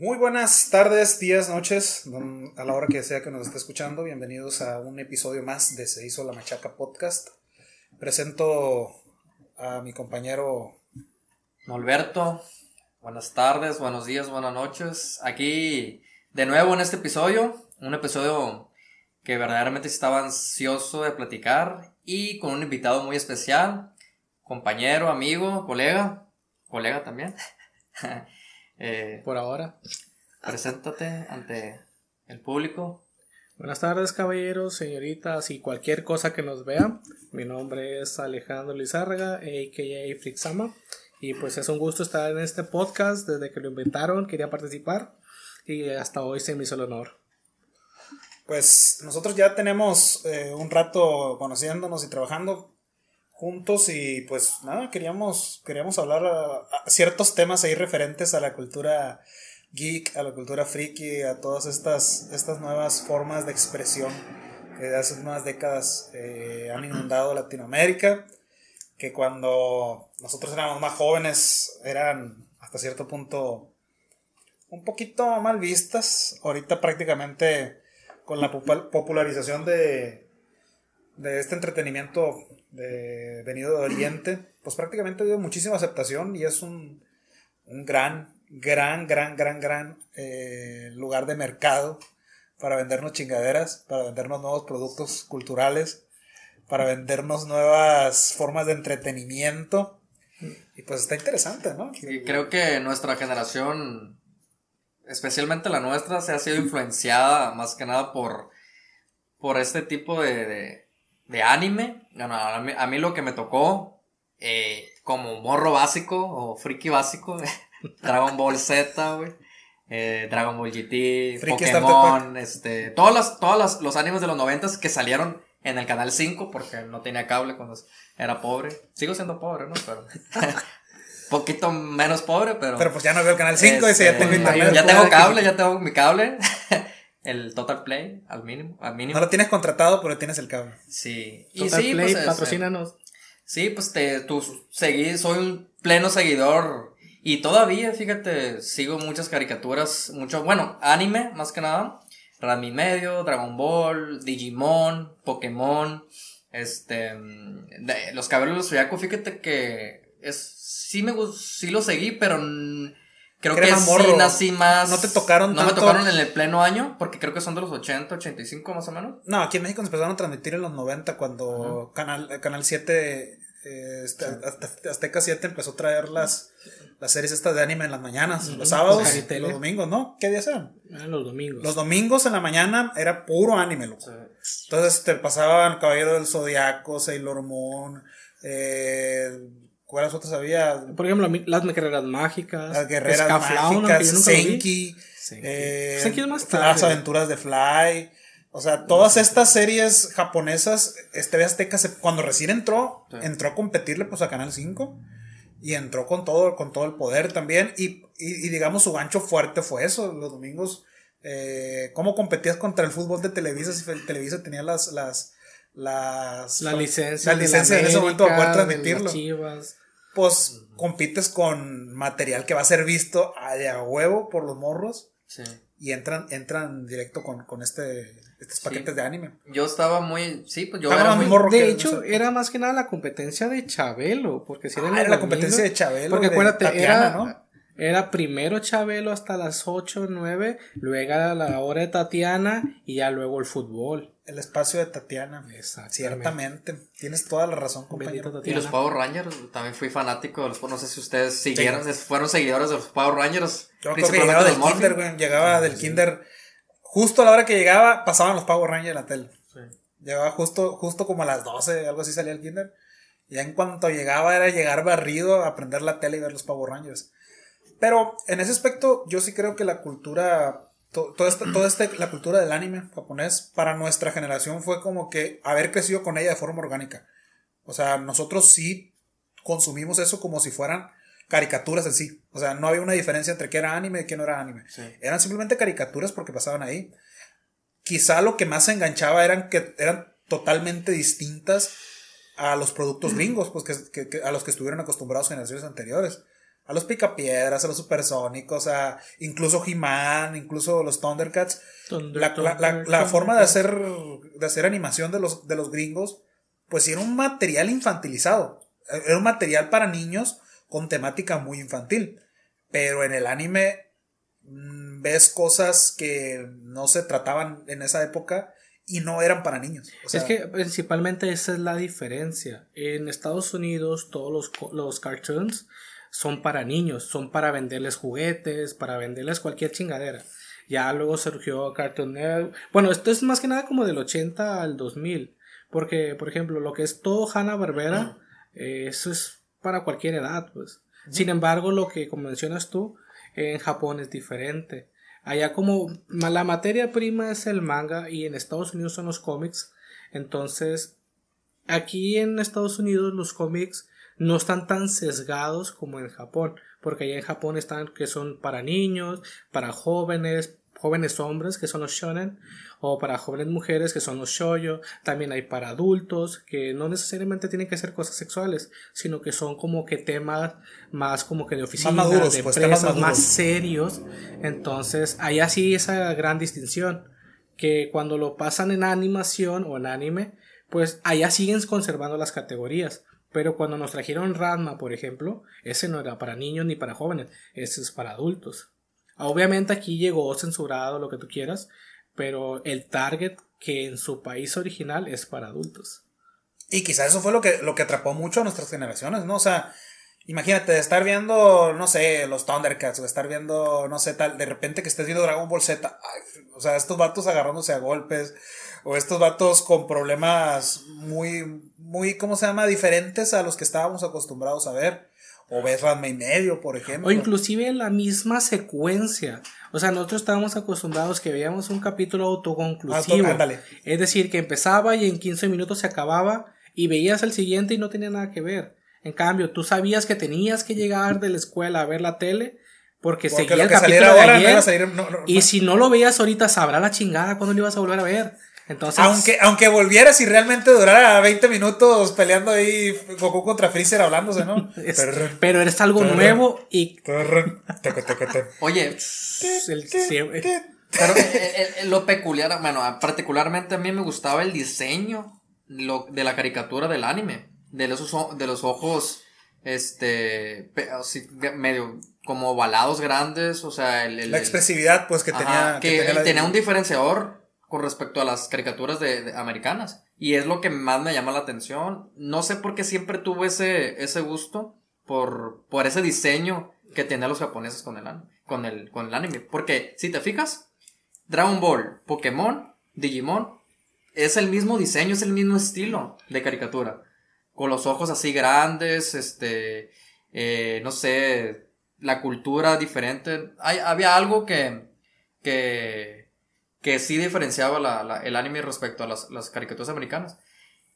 Muy buenas tardes, días, noches, a la hora que sea que nos esté escuchando. Bienvenidos a un episodio más de Se hizo la Machaca Podcast. Presento a mi compañero Alberto. Buenas tardes, buenos días, buenas noches. Aquí de nuevo en este episodio, un episodio que verdaderamente estaba ansioso de platicar y con un invitado muy especial, compañero, amigo, colega, colega también. Eh, Por ahora. Preséntate ante el público. Buenas tardes, caballeros, señoritas y cualquier cosa que nos vea. Mi nombre es Alejandro Lizárraga, a.k.a. Frixama. Y pues es un gusto estar en este podcast. Desde que lo inventaron, quería participar. Y hasta hoy se me hizo el honor. Pues nosotros ya tenemos eh, un rato conociéndonos y trabajando juntos y pues nada, queríamos, queríamos hablar a, ciertos temas ahí referentes a la cultura geek, a la cultura friki, a todas estas, estas nuevas formas de expresión que de hace unas décadas eh, han inundado Latinoamérica, que cuando nosotros éramos más jóvenes eran hasta cierto punto un poquito mal vistas, ahorita prácticamente con la popularización de, de este entretenimiento de, venido de Oriente, pues prácticamente dio muchísima aceptación y es un, un gran, gran, gran, gran, gran eh, lugar de mercado para vendernos chingaderas, para vendernos nuevos productos culturales, para vendernos nuevas formas de entretenimiento. Y pues está interesante, ¿no? Y creo que nuestra generación, especialmente la nuestra, se ha sido influenciada más que nada por, por este tipo de anime, a, mí, lo que me tocó, eh, como morro básico o friki básico, Dragon Ball Z, güey. Eh, Dragon Ball GT, Pokémon, este, todos los, todos los, animes de los noventas que salieron en el canal 5 porque no tenía cable cuando era pobre. Sigo siendo pobre, ¿no? Pero poquito menos pobre, pero Pero pues ya no veo el canal 5 ese ya tengo internet. Ya tengo cable, ya tengo mi cable. el Total Play al mínimo, al mínimo. No lo tienes contratado, pero tienes el cable. Sí. Y sí, Play, pues, patrocínanos. sí, pues te, tú seguí, soy un pleno seguidor y todavía, fíjate, sigo muchas caricaturas, mucho, bueno, anime más que nada. Rami Medio, Dragon Ball, Digimon, Pokémon, este, los cabellos de los fíjate que es, sí me sí lo seguí, pero Creo que sí nací más. No te tocaron No me tocaron en el pleno año, porque creo que son de los 80, 85 más o menos. No, aquí en México se empezaron a transmitir en los 90 cuando Canal, Canal 7, eh, este, Azteca 7 empezó a traer las, las series estas de anime en las mañanas, los sábados y los domingos, ¿no? ¿Qué días eran? Eran los domingos. Los domingos en la mañana era puro anime, loco. Entonces te pasaban Caballero del Zodiaco, Sailor Moon, eh ¿Cuáles otras había? Por ejemplo, las guerreras mágicas. Las guerreras mágicas, Senki. Eh, Las aventuras de Fly. O sea, todas estas series japonesas, este Azteca, cuando recién entró, entró a competirle pues a Canal 5 y entró con todo, con todo el poder también. Y, y, digamos, su gancho fuerte fue eso, los domingos. Eh, ¿Cómo competías contra el fútbol de Televisa si Televisa tenía las, las, las, la licencia, la licencia en ese momento para poder transmitirlo? Pues compites con material que va a ser visto a, a huevo por los morros. Sí. Y entran, entran directo con, con este, estos paquetes de anime. Yo estaba muy, sí, pues yo era muy morro. De hecho, era más que nada la competencia de Chabelo, porque si ah, era, la competencia de Chabelo. Porque acuérdate, era, ¿no? Era primero Chabelo hasta las 8 o 9, luego la hora de Tatiana y ya luego el fútbol. El espacio de Tatiana. Ciertamente. Tienes toda la razón, compañero. Y los Power Rangers, también fui fanático de los No sé si ustedes siguieron, fueron seguidores de los Power Rangers. Yo creo que llegaba del Kinder, güey. Llegaba del Kinder. Justo a la hora que llegaba, pasaban los Power Rangers en la tele. Llegaba justo, justo como a las 12, algo así salía el Kinder. Y ya en cuanto llegaba era llegar barrido, aprender la tele y ver los Power Rangers. Pero en ese aspecto, yo sí creo que la cultura toda esta, toda esta, la cultura del anime japonés para nuestra generación fue como que haber crecido con ella de forma orgánica. O sea, nosotros sí consumimos eso como si fueran caricaturas en sí. O sea, no había una diferencia entre qué era anime y qué no era anime. Eran simplemente caricaturas porque pasaban ahí. Quizá lo que más se enganchaba eran que eran totalmente distintas a los productos gringos, pues que, a los que estuvieron acostumbrados generaciones anteriores a los Picapiedras, a los Supersónicos, a incluso He-Man, incluso los Thundercats. la, la, la, forma de hacer, de hacer animación de los, de los gringos, pues era un material infantilizado. Era un material para niños con temática muy infantil. Pero en el anime mm, ves cosas que no se trataban en esa época y no eran para niños. es que principalmente esa es la diferencia. En Estados Unidos todos los, los cartoons son para niños, son para venderles juguetes, para venderles cualquier chingadera. Ya luego surgió Cartoon Network. Bueno, esto es más que nada como del 80 al 2000. Porque, por ejemplo, lo que es todo Hanna Barbera, eh, eso es para cualquier edad, pues. Sin embargo, lo que como mencionas tú, en Japón es diferente. Allá como la materia prima es el manga y en Estados Unidos son los cómics. Entonces, aquí en Estados Unidos los cómics no están tan sesgados como en Japón. Porque allá en Japón están que son para niños, para jóvenes, jóvenes hombres que son los shonen o para jóvenes mujeres que son los shoyo, también hay para adultos que no necesariamente tienen que ser cosas sexuales, sino que son como que temas más como que de oficina, más maduros, de pues, empresas, más, serios. Entonces, hay así esa gran distinción que cuando lo pasan en animación o en anime, pues allá siguen conservando las categorías. Pero cuando nos trajeron Ranma, por ejemplo, ese no era para niños ni para jóvenes, ese es para adultos. Obviamente aquí llegó censurado, lo que tú quieras, pero el target que en su país original es para adultos. Y quizás eso fue lo que, lo que atrapó mucho a nuestras generaciones, ¿no? O sea, imagínate, estar viendo, no sé, los Thundercats, o estar viendo, no sé, tal, de repente que estés viendo Dragon Ball Z, o sea, estos vatos agarrándose a golpes, o estos vatos con problemas muy, muy, ¿cómo se llama? Diferentes a los que estábamos acostumbrados a ver. O ves Ranma y medio, por ejemplo. O inclusive la misma secuencia. O sea, nosotros estábamos acostumbrados que veíamos un capítulo autoconclusivo. es decir, que empezaba y en 15 minutos se acababa y veías el siguiente y no tenía nada que ver. En cambio, tú sabías que tenías que llegar de la escuela a ver la tele porque, seguía el capítulo de ayer. y si no lo veías ahorita, sabrá la chingada cuando lo ibas a volver a ver. Entonces, aunque, aunque volvieras y realmente durara 20 minutos peleando ahí Goku contra Freezer hablándose, ¿no? pero eres algo nuevo y. Oye, pero lo peculiar, bueno, particularmente a mí me gustaba el diseño lo, de la caricatura del anime. De los, de los ojos, este, medio como ovalados grandes, o sea, la expresividad, pues, que tenía. que, tenía un diferenciador con respecto a las caricaturas de, americanas. Y es lo que más me llama la atención. No sé por qué siempre tuve ese, ese gusto por, por ese diseño que tenían los japoneses con el, con, el, con el anime. Porque, si te fijas, Dragon Ball, Pokémon, Digimon, es el mismo diseño, es el mismo estilo de caricatura. Con los ojos así grandes, este, eh, no sé, la cultura diferente. Hay, había algo que, que, que sí diferenciaba la, el anime respecto a las, las, caricaturas americanas.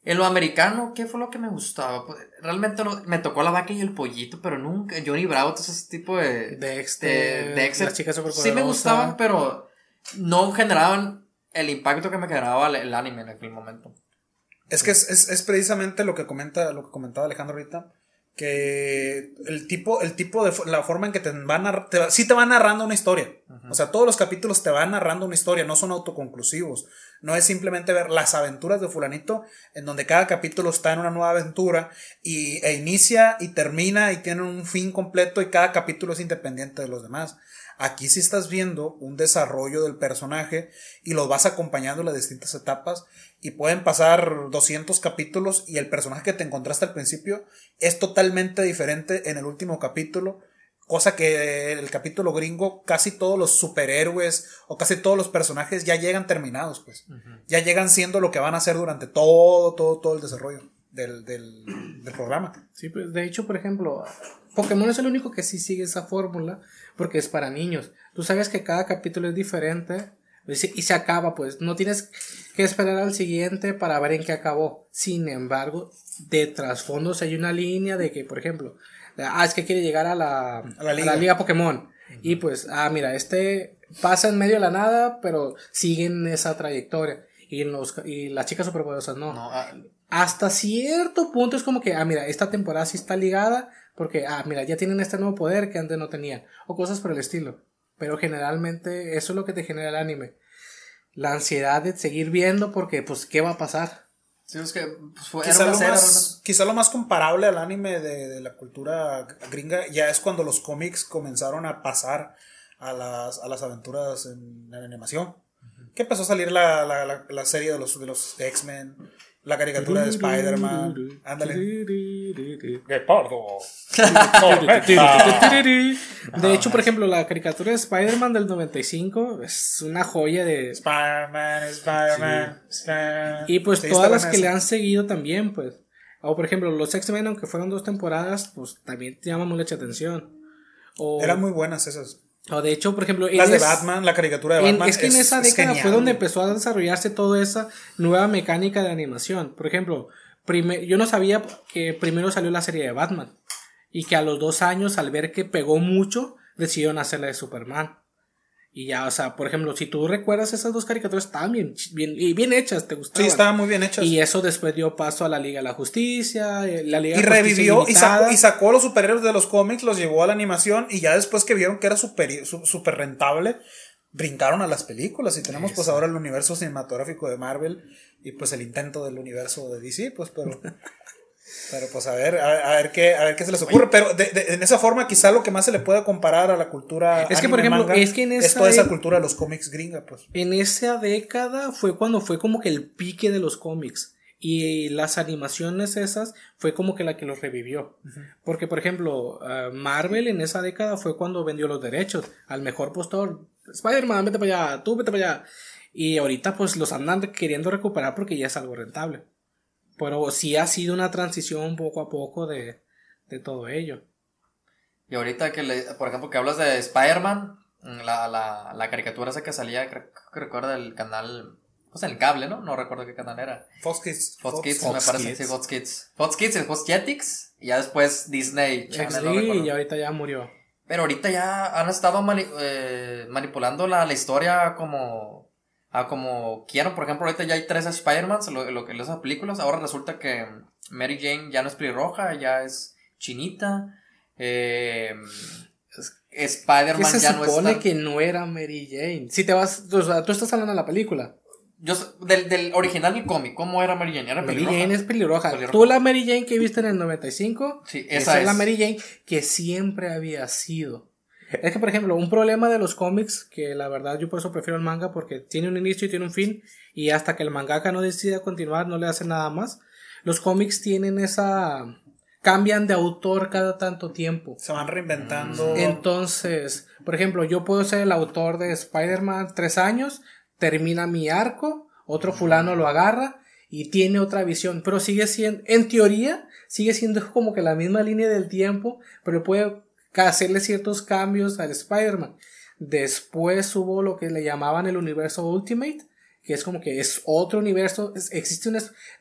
En lo americano, ¿qué fue lo que me gustaba? Pues, realmente me tocó la vaca y el pollito, pero nunca. Johnny Bravo, ese tipo de. Dexter. De, Las chicas Sí me gustaban, pero no generaban el impacto que me generaba el, anime en aquel momento. Es que es, es, es, precisamente lo que comenta, lo que comentaba Alejandro ahorita que el tipo, el tipo de la forma en que te van a, te, sí te va narrando una historia. O sea, todos los capítulos te van narrando una historia, no son autoconclusivos. No es simplemente ver las aventuras de fulanito, en donde cada capítulo está en una nueva aventura y, e inicia y termina y tiene un fin completo y cada capítulo es independiente de los demás. Aquí sí estás viendo un desarrollo del personaje y lo vas acompañando en las distintas etapas y pueden pasar 200 capítulos y el personaje que te encontraste al principio es totalmente diferente en el último capítulo. Cosa que el capítulo gringo, casi todos los superhéroes o casi todos los personajes ya llegan terminados, pues. Ya llegan siendo lo que van a hacer durante todo, todo, todo el desarrollo del, del, del programa. Sí, pues de hecho, por ejemplo, Pokémon es el único que sí sigue esa fórmula porque es para niños. Tú sabes que cada capítulo es diferente y se acaba, pues no tienes que esperar al siguiente para ver en qué acabó. Sin embargo, de trasfondo hay una línea de que, por ejemplo, ah, es que quiere llegar a la, a la, liga. Pokémon. Y pues, ah, mira, este pasa en medio de la nada, pero siguen esa trayectoria. Y, los, y las chicas superpoderosas no. no ah, Hasta cierto punto es como que, ah, mira, esta temporada sí está ligada, Porque, ah, mira, ya tienen este nuevo poder que antes no tenían. O cosas por el estilo. Pero generalmente eso es lo que te genera el anime. La ansiedad de seguir viendo porque, pues, ¿qué va a pasar? Sí, es que pues, fue, Quizá lo, más, quizá lo más comparable al anime de, de la cultura gringa ya es cuando los cómics comenzaron a pasar a las, a las aventuras en, en animación. Que empezó a salir la, la, la, la serie de los, de los X-Men, la caricatura de Spider-Man. Ándale. Guepardo. De hecho, por ejemplo, la caricatura de Spider-Man del 95 es una joya de... Spider-Man, Spider-Man, Spider-Man. Y pues Sí, todas las que le han seguido también, pues. O por ejemplo, los X-Men, aunque fueron dos temporadas, pues también te llaman mucha atención. O, Eran muy buenas esas. O de hecho, por ejemplo, Las de es- Batman, la caricatura de en- Batman. es que en esa década fue donde empezó a desarrollarse toda esa nueva mecánica de animación. Por ejemplo, yo no sabía que primero salió la serie de Batman. Y que a los dos años, al ver que pegó mucho, decidieron hacer la de Superman. Y ya, o sea, por ejemplo, si tú recuerdas esas dos caricaturas, estaban bien, y bien hechas, te gustaban. Sí, estaban muy bien hechas. Y eso después dio paso a la Liga de la Justicia, eh, la Liga Y de la Justicia revivió y sacó, y sacó a los superhéroes de los cómics, los llevó a la animación y ya después que vieron que era súper super rentable, brincaron a las películas y tenemos pues ahora el universo cinematográfico de Marvel y pues el intento del universo de DC, pues pero... Pero pues a ver, a, ver- a ver qué, a ver qué se les ocurre. Pero de- de- en esa forma, quizá lo que más se le puede comparar a la cultura. Es que, por ejemplo, manga, es que en es esa toda esa e- cultura de los cómics gringa, pues. En esa década fue cuando fue como que el pique de los cómics. Y las animaciones esas fue como que la que los revivió. Porque, por ejemplo, ah, Marvel en esa década fue cuando vendió los derechos al mejor postor. Spider-Man, vete para allá, tú vete para allá. Y ahorita pues los andan queriendo recuperar porque ya es algo rentable. Pero sí ha sido una transición poco a poco de, de todo ello. Y ahorita que, le, por ejemplo, que hablas de Spider-Man, mm, la, la, la caricatura esa que salía, creo que recuerda el canal, pues el cable, ¿no? No recuerdo qué canal era. Fox Kids. Fox Kids, Fox me parece, Kids. sí, Fox Kids. Fox Kids, el Fox Jetix, y ya después Disney Channel, XD y ahorita ya murió. Pero ahorita ya han estado mani- eh, manipulando la, la historia como, a como quieran. Por ejemplo, ahorita ya hay tres Spider-Mans, lo, lo esas películas. Ahora resulta que Mary Jane ya no es pelirroja, ya es chinita. Eh, es- ¿Qué Spider-Man se ya no supone está. que no era Mary Jane? Si te vas, o sea, tú estás hablando de la película. Yo, del, del original del cómic, ¿cómo era Mary Jane? Era Mary pelirroja. Jane es pelirroja. Pelirroja. Tú la Mary Jane que viste en el 95, Sí, esa, esa es la es. Mary Jane que siempre había sido. Es que, por ejemplo, un problema de los cómics, que la verdad yo por eso prefiero el manga, porque tiene un inicio y tiene un fin, y hasta que el mangaka no decida continuar, no le hace nada más. Los cómics tienen esa... cambian de autor cada tanto tiempo. Se van reinventando. Entonces, por ejemplo, yo puedo ser el autor de Spider-Man tres años, termina mi arco, otro fulano lo agarra y tiene otra visión, pero sigue siendo, en teoría, sigue siendo como que la misma línea del tiempo, pero puede hacerle ciertos cambios al Spider-Man. Después hubo lo que le llamaban el universo Ultimate, que es como que es otro universo, es- existe un,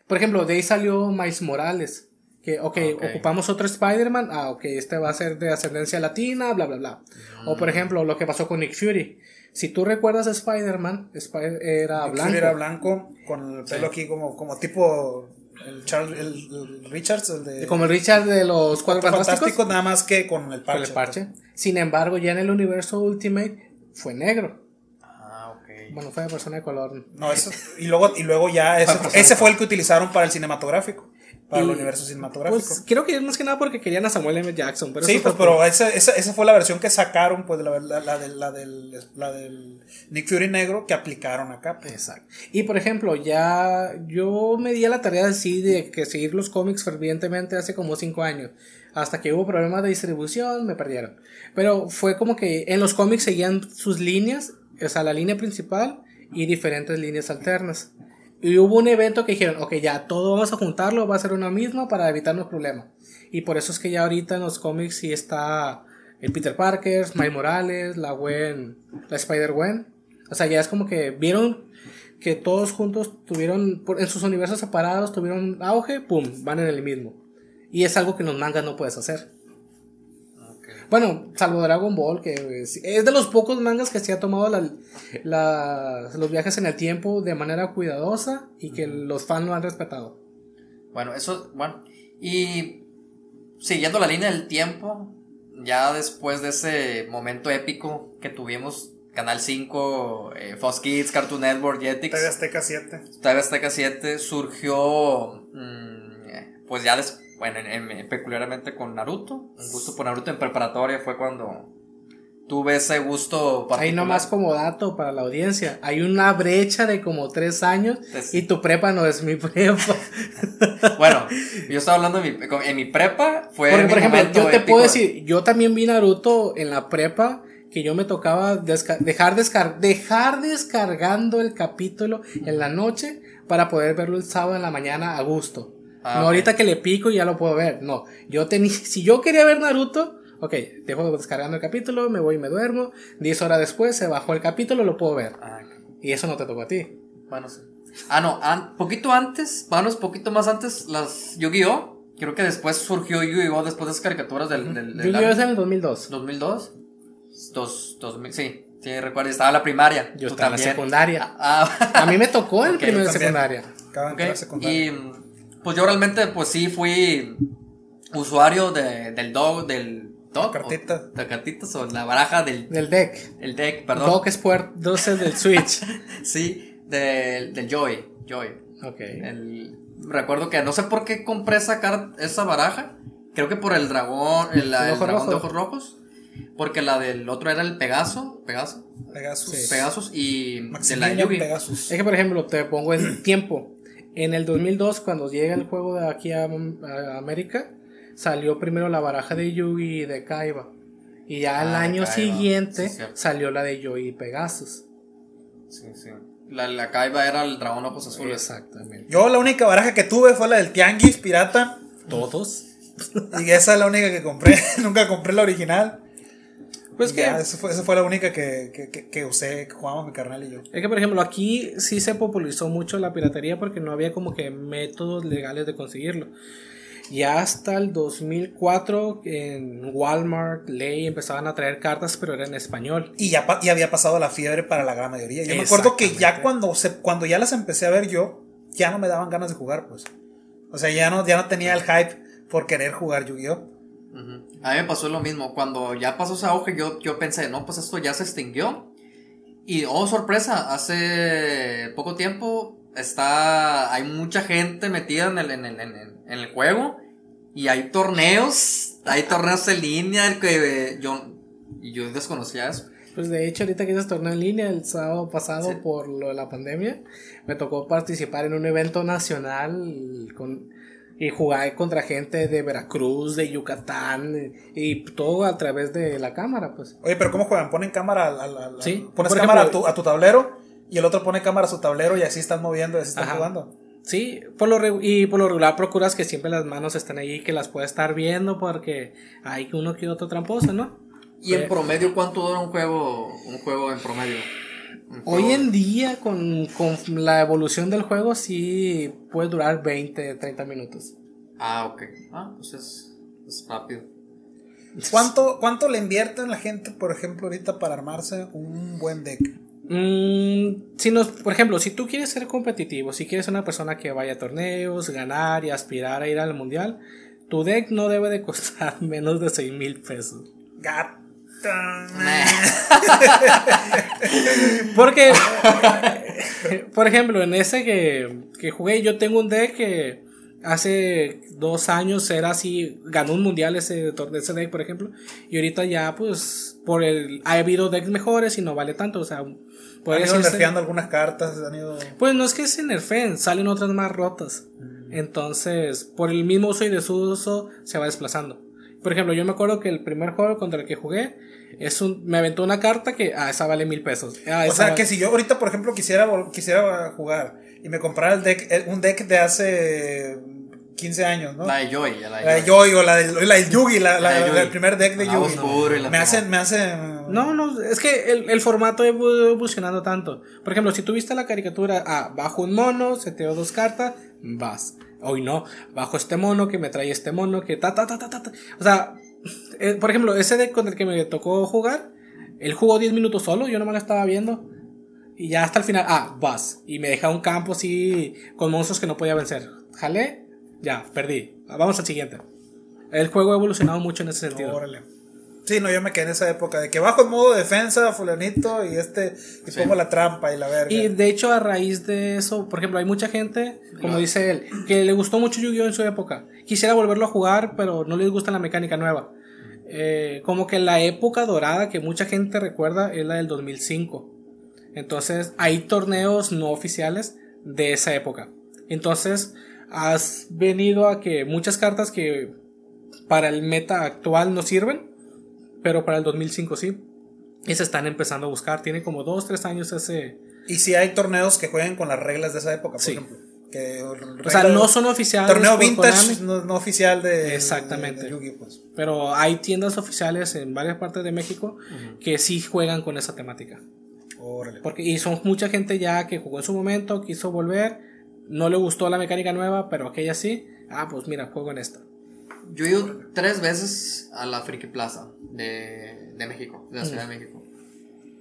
por ejemplo, de ahí salió Miles Morales, que, ok, Ok. ocupamos otro Spider-Man, ah, ok, este va a ser de ascendencia latina, bla, bla, bla. O por ejemplo, lo que pasó con Nick Fury. Si tú recuerdas a Spider-Man, Spider- era Nick blanco. Fury era blanco, con el pelo aquí como, como tipo el Charles, el, el Richards, el de Como el Richard de los Cuatro Fantásticos. Fantástico, nada más que con el con parche. el parche. Sin embargo, ya en el universo Ultimate fue negro. Ah, ok. Bueno, fue de persona de color. No, eso, y luego, y luego ya ese, ese fue el que utilizaron para el cinematográfico, para el universo cinematográfico. Pues creo que es más que nada porque querían a Samuel M. Jackson. Pero sí, pues, pero esa, esa, esa fue la versión que sacaron, pues, la, la, la del, la, del, la del Nick Fury negro que aplicaron acá. pues. Exacto. Y por ejemplo, ya yo me di a la tarea de sí de que seguir los cómics fervientemente hace como cinco años. Hasta que hubo problemas de distribución, me perdieron. Pero fue como que en los cómics seguían sus líneas, o sea, la línea principal y diferentes líneas alternas. Y hubo un evento que dijeron, ok, ya todo vamos a juntarlo, va a ser una misma para evitarnos problemas. Y por eso es que ya ahorita en los cómics sí está el Peter Parker, Miles Morales, la Gwen, la Spider-Gwen. O sea, ya es como que vieron que todos juntos tuvieron, en sus universos separados, tuvieron auge, pum, van en el mismo. Y es algo que en los mangas no puedes hacer. Bueno, salvo Dragon Ball, que es, es de los pocos mangas que se ha tomado la- la- los viajes en el tiempo de manera cuidadosa y que los fans lo han respetado. Bueno, eso, bueno. Y siguiendo la línea del tiempo, ya después de ese momento épico que tuvimos, Canal 5, eh, Fox Kids, Cartoon Network, Jetix. TV Azteca 7. TV Azteca 7 surgió, mm, pues ya des- bueno, en- en- peculiarmente con Naruto. Un gusto por Naruto en preparatoria fue cuando tuve ese gusto Ahí particular. nomás como dato para la audiencia, hay una brecha de como tres años y tu prepa no es mi prepa. Bueno, yo estaba hablando de mi, en mi prepa, fue Porque, mi por ejemplo, yo te puedo decir, yo también vi Naruto en la prepa, que yo me tocaba desca- dejar, descar dejar descargando el capítulo en la noche para poder verlo el sábado en la mañana a gusto. Ah, no ahorita que le pico y ya lo puedo ver. No, yo tenía, si yo quería ver Naruto, ok, dejo descargando el capítulo, me voy y me duermo. 10 horas después se bajó el capítulo, lo puedo ver. Ah, Y eso no te tocó a ti. bueno, sí. Ah, no, an- poquito antes, vamos, poquito más antes, las Yu-Gi-Oh! Creo que después surgió Yu-Gi-Oh! después de esas caricaturas del, del, del Yu-Gi-Oh! es en el 2002. 2002. Dos, 2000, sí, sí, recuerdo, estaba en la primaria. Yo estaba en la secundaria. Ah, A mí me tocó el Ok, primero de secundaria. Acaba de ok. entrar a secundaria. Y pues yo realmente, pues sí, fui usuario de, del dog, del dog. Cartita. o- de cartitas o la baraja del Del deck. el deck, perdón. Dock Sport 12 del Switch. Sí, del, del Joy. Joy. Ok. El- recuerdo que no sé por qué compré esa, car- esa baraja. Creo que por el dragón, el, dragón de ojos rojos. Porque la del otro era el Pegaso. Pegaso. Pegasus. Sí. Pegasus y de la Maximilian. Pegasus. Es que, por ejemplo, te pongo en tiempo. En el 2002, cuando llega el juego de aquí a, a América, salió primero la baraja de Yugi y de Kaiba. Y ya al Ah, año Kaiba. siguiente Sí, salió la de Yogi y Pegasus. Sí, sí. La, la Kaiba era el dragón ojos azules. Exactamente. Yo la única baraja que tuve fue la del Tianguis Pirata. ¿Todos? Y esa es la única que compré. Nunca compré la original. Pues Y que, ya, esa fue, esa fue la única que, que, que, que usé, que jugábamos mi carnal y yo. es que, por ejemplo, aquí sí se popularizó mucho la piratería porque no había como que métodos legales de conseguirlo. Ya hasta el 2004 en Walmart, Ley empezaban a traer cartas, pero era en español. Y ya, y había pasado la fiebre para la gran mayoría. Yo me acuerdo que ya cuando, se, cuando ya las empecé a ver yo, ya no me daban ganas de jugar, pues. O sea, ya no, ya no tenía el hype por querer jugar Yu-Gi-Oh! Ujú. A mí me pasó lo mismo. Cuando ya pasó ese auge, yo, yo pensé, no, pues esto ya se extinguió. Y, oh, sorpresa, hace poco tiempo está, hay mucha gente metida en el, en el, en el, en el juego. Y hay torneos, hay torneos en línea que eh, yo, yo desconocía eso. Pues de hecho, ahorita que hice torneo en línea el sábado pasado Sí. por lo de la pandemia, me tocó participar en un evento nacional con, y jugar contra gente de Veracruz, de Yucatán y todo a través de la cámara, pues. Oye, pero ¿cómo juegan? ¿Ponen cámara al, al- al- Sí. Pones Por cámara ejemplo- a, tu, a tu tablero y el otro pone cámara a su tablero y así están moviendo y así están Ajá. jugando. Sí, por lo y por lo regular procuras que siempre las manos estén ahí, que las puedas estar viendo porque hay uno que otro tramposo, ¿no? Y en Eh, promedio, ¿cuánto dura un juego, un juego en promedio? Hoy en día, con, con la evolución del juego, sí puede durar 20, 30 minutos. Ah, ok. Ah, pues es, es rápido. ¿Cuánto, ¿Cuánto le invierten la gente, por ejemplo, ahorita para armarse un buen deck? Mm, si nos, por ejemplo, si tú quieres ser competitivo, si quieres ser una persona que vaya a torneos, ganar y aspirar a ir al mundial, tu deck no debe de costar menos de 6 mil pesos. Gata. Porque, por ejemplo, en ese que, que jugué, yo tengo un deck que hace dos años era así, ganó un mundial ese, ese deck, por ejemplo, y ahorita ya, pues, por el, ha habido decks mejores y no vale tanto, o sea, Han ido nerfeando algunas cartas, han ido... Pues no es que se nerfeen, salen otras más rotas. Entonces, por el mismo uso y desuso, se va desplazando. Por ejemplo, yo me acuerdo que el primer juego contra el que jugué, es un, me aventó una carta que, ah, esa vale mil pesos. Ah, O sea, va- que si yo ahorita, por ejemplo, quisiera, quisiera jugar y me comprara el deck, el- un deck de hace 15 años, ¿no? La de Joy, la de La de Joy. Joy o la del, la del Yugi, la, la- La de Yugi. el primer deck de Yugi. la Me hacen, me hacen... No, no, es que el, el formato ha evolucionando tanto. Por ejemplo, si tuviste la caricatura, ah, bajo un mono, seteo dos cartas, vas. Hoy no, bajo este mono que me trae este mono que ta ta ta ta ta. ta. O sea, eh, por ejemplo, ese deck con el que me tocó jugar, él jugó 10 minutos solo, yo nomás lo estaba viendo. Y ya hasta el final, ah, vas. Y me deja un campo así con monstruos que no podía vencer. Jalé, ya, perdí. Vamos al siguiente. El juego ha evolucionado mucho en ese sentido. Sí, no, yo me quedé en esa época de que bajo en modo defensa, fulanito, y este, y pongo la trampa y la verga. Y de hecho, a raíz de eso, por ejemplo, hay mucha gente, como dice él, que le gustó mucho Yu-Gi-Oh! en su época. Quisiera volverlo a jugar, pero no les gusta la mecánica nueva. Eh, como que la época dorada que mucha gente recuerda es la del 2005. Entonces, hay torneos no oficiales de esa época. Entonces, has venido a que muchas cartas que para el meta actual no sirven, pero para el 2005 sí. Y se están empezando a buscar. Tiene como 2, 3 años ese. Y si hay torneos que jueguen con las reglas de esa época, por Sí. ejemplo. Que, O sea, no son oficiales. Torneo vintage, no, no oficial de. Exactamente. de- de Yu-Gi, pues. pero hay tiendas oficiales en varias partes de México que sí juegan con esa temática. Órale. Porque, y son mucha gente ya que jugó en su momento, quiso volver, no le gustó la mecánica nueva, pero aquella sí. Ah, pues mira, juego en esta. Yo he ido tres veces a la Friki Plaza de, de México, de la Ciudad de México.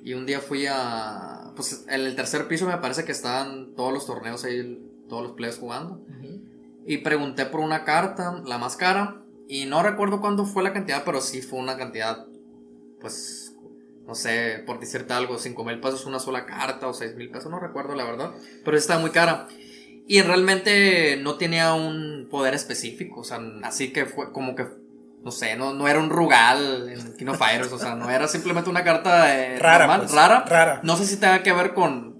Y un día fui a. Pues en el tercer piso me parece que estaban todos los torneos ahí, todos los players jugando. Y pregunté por una carta, la más cara. Y no recuerdo cuándo fue la cantidad, pero sí fue una cantidad. Pues. No sé, por decirte algo, 5 mil pesos una sola carta o 6 mil pesos, no recuerdo la verdad. Pero estaba muy cara. Y realmente no tenía un poder específico, o sea, así que fue como que, no sé, no, no era un Rugal en King of Fighters, o sea, no era simplemente una carta eh, Rara, normal, pues, rara. rara. No sé si tenga que ver con,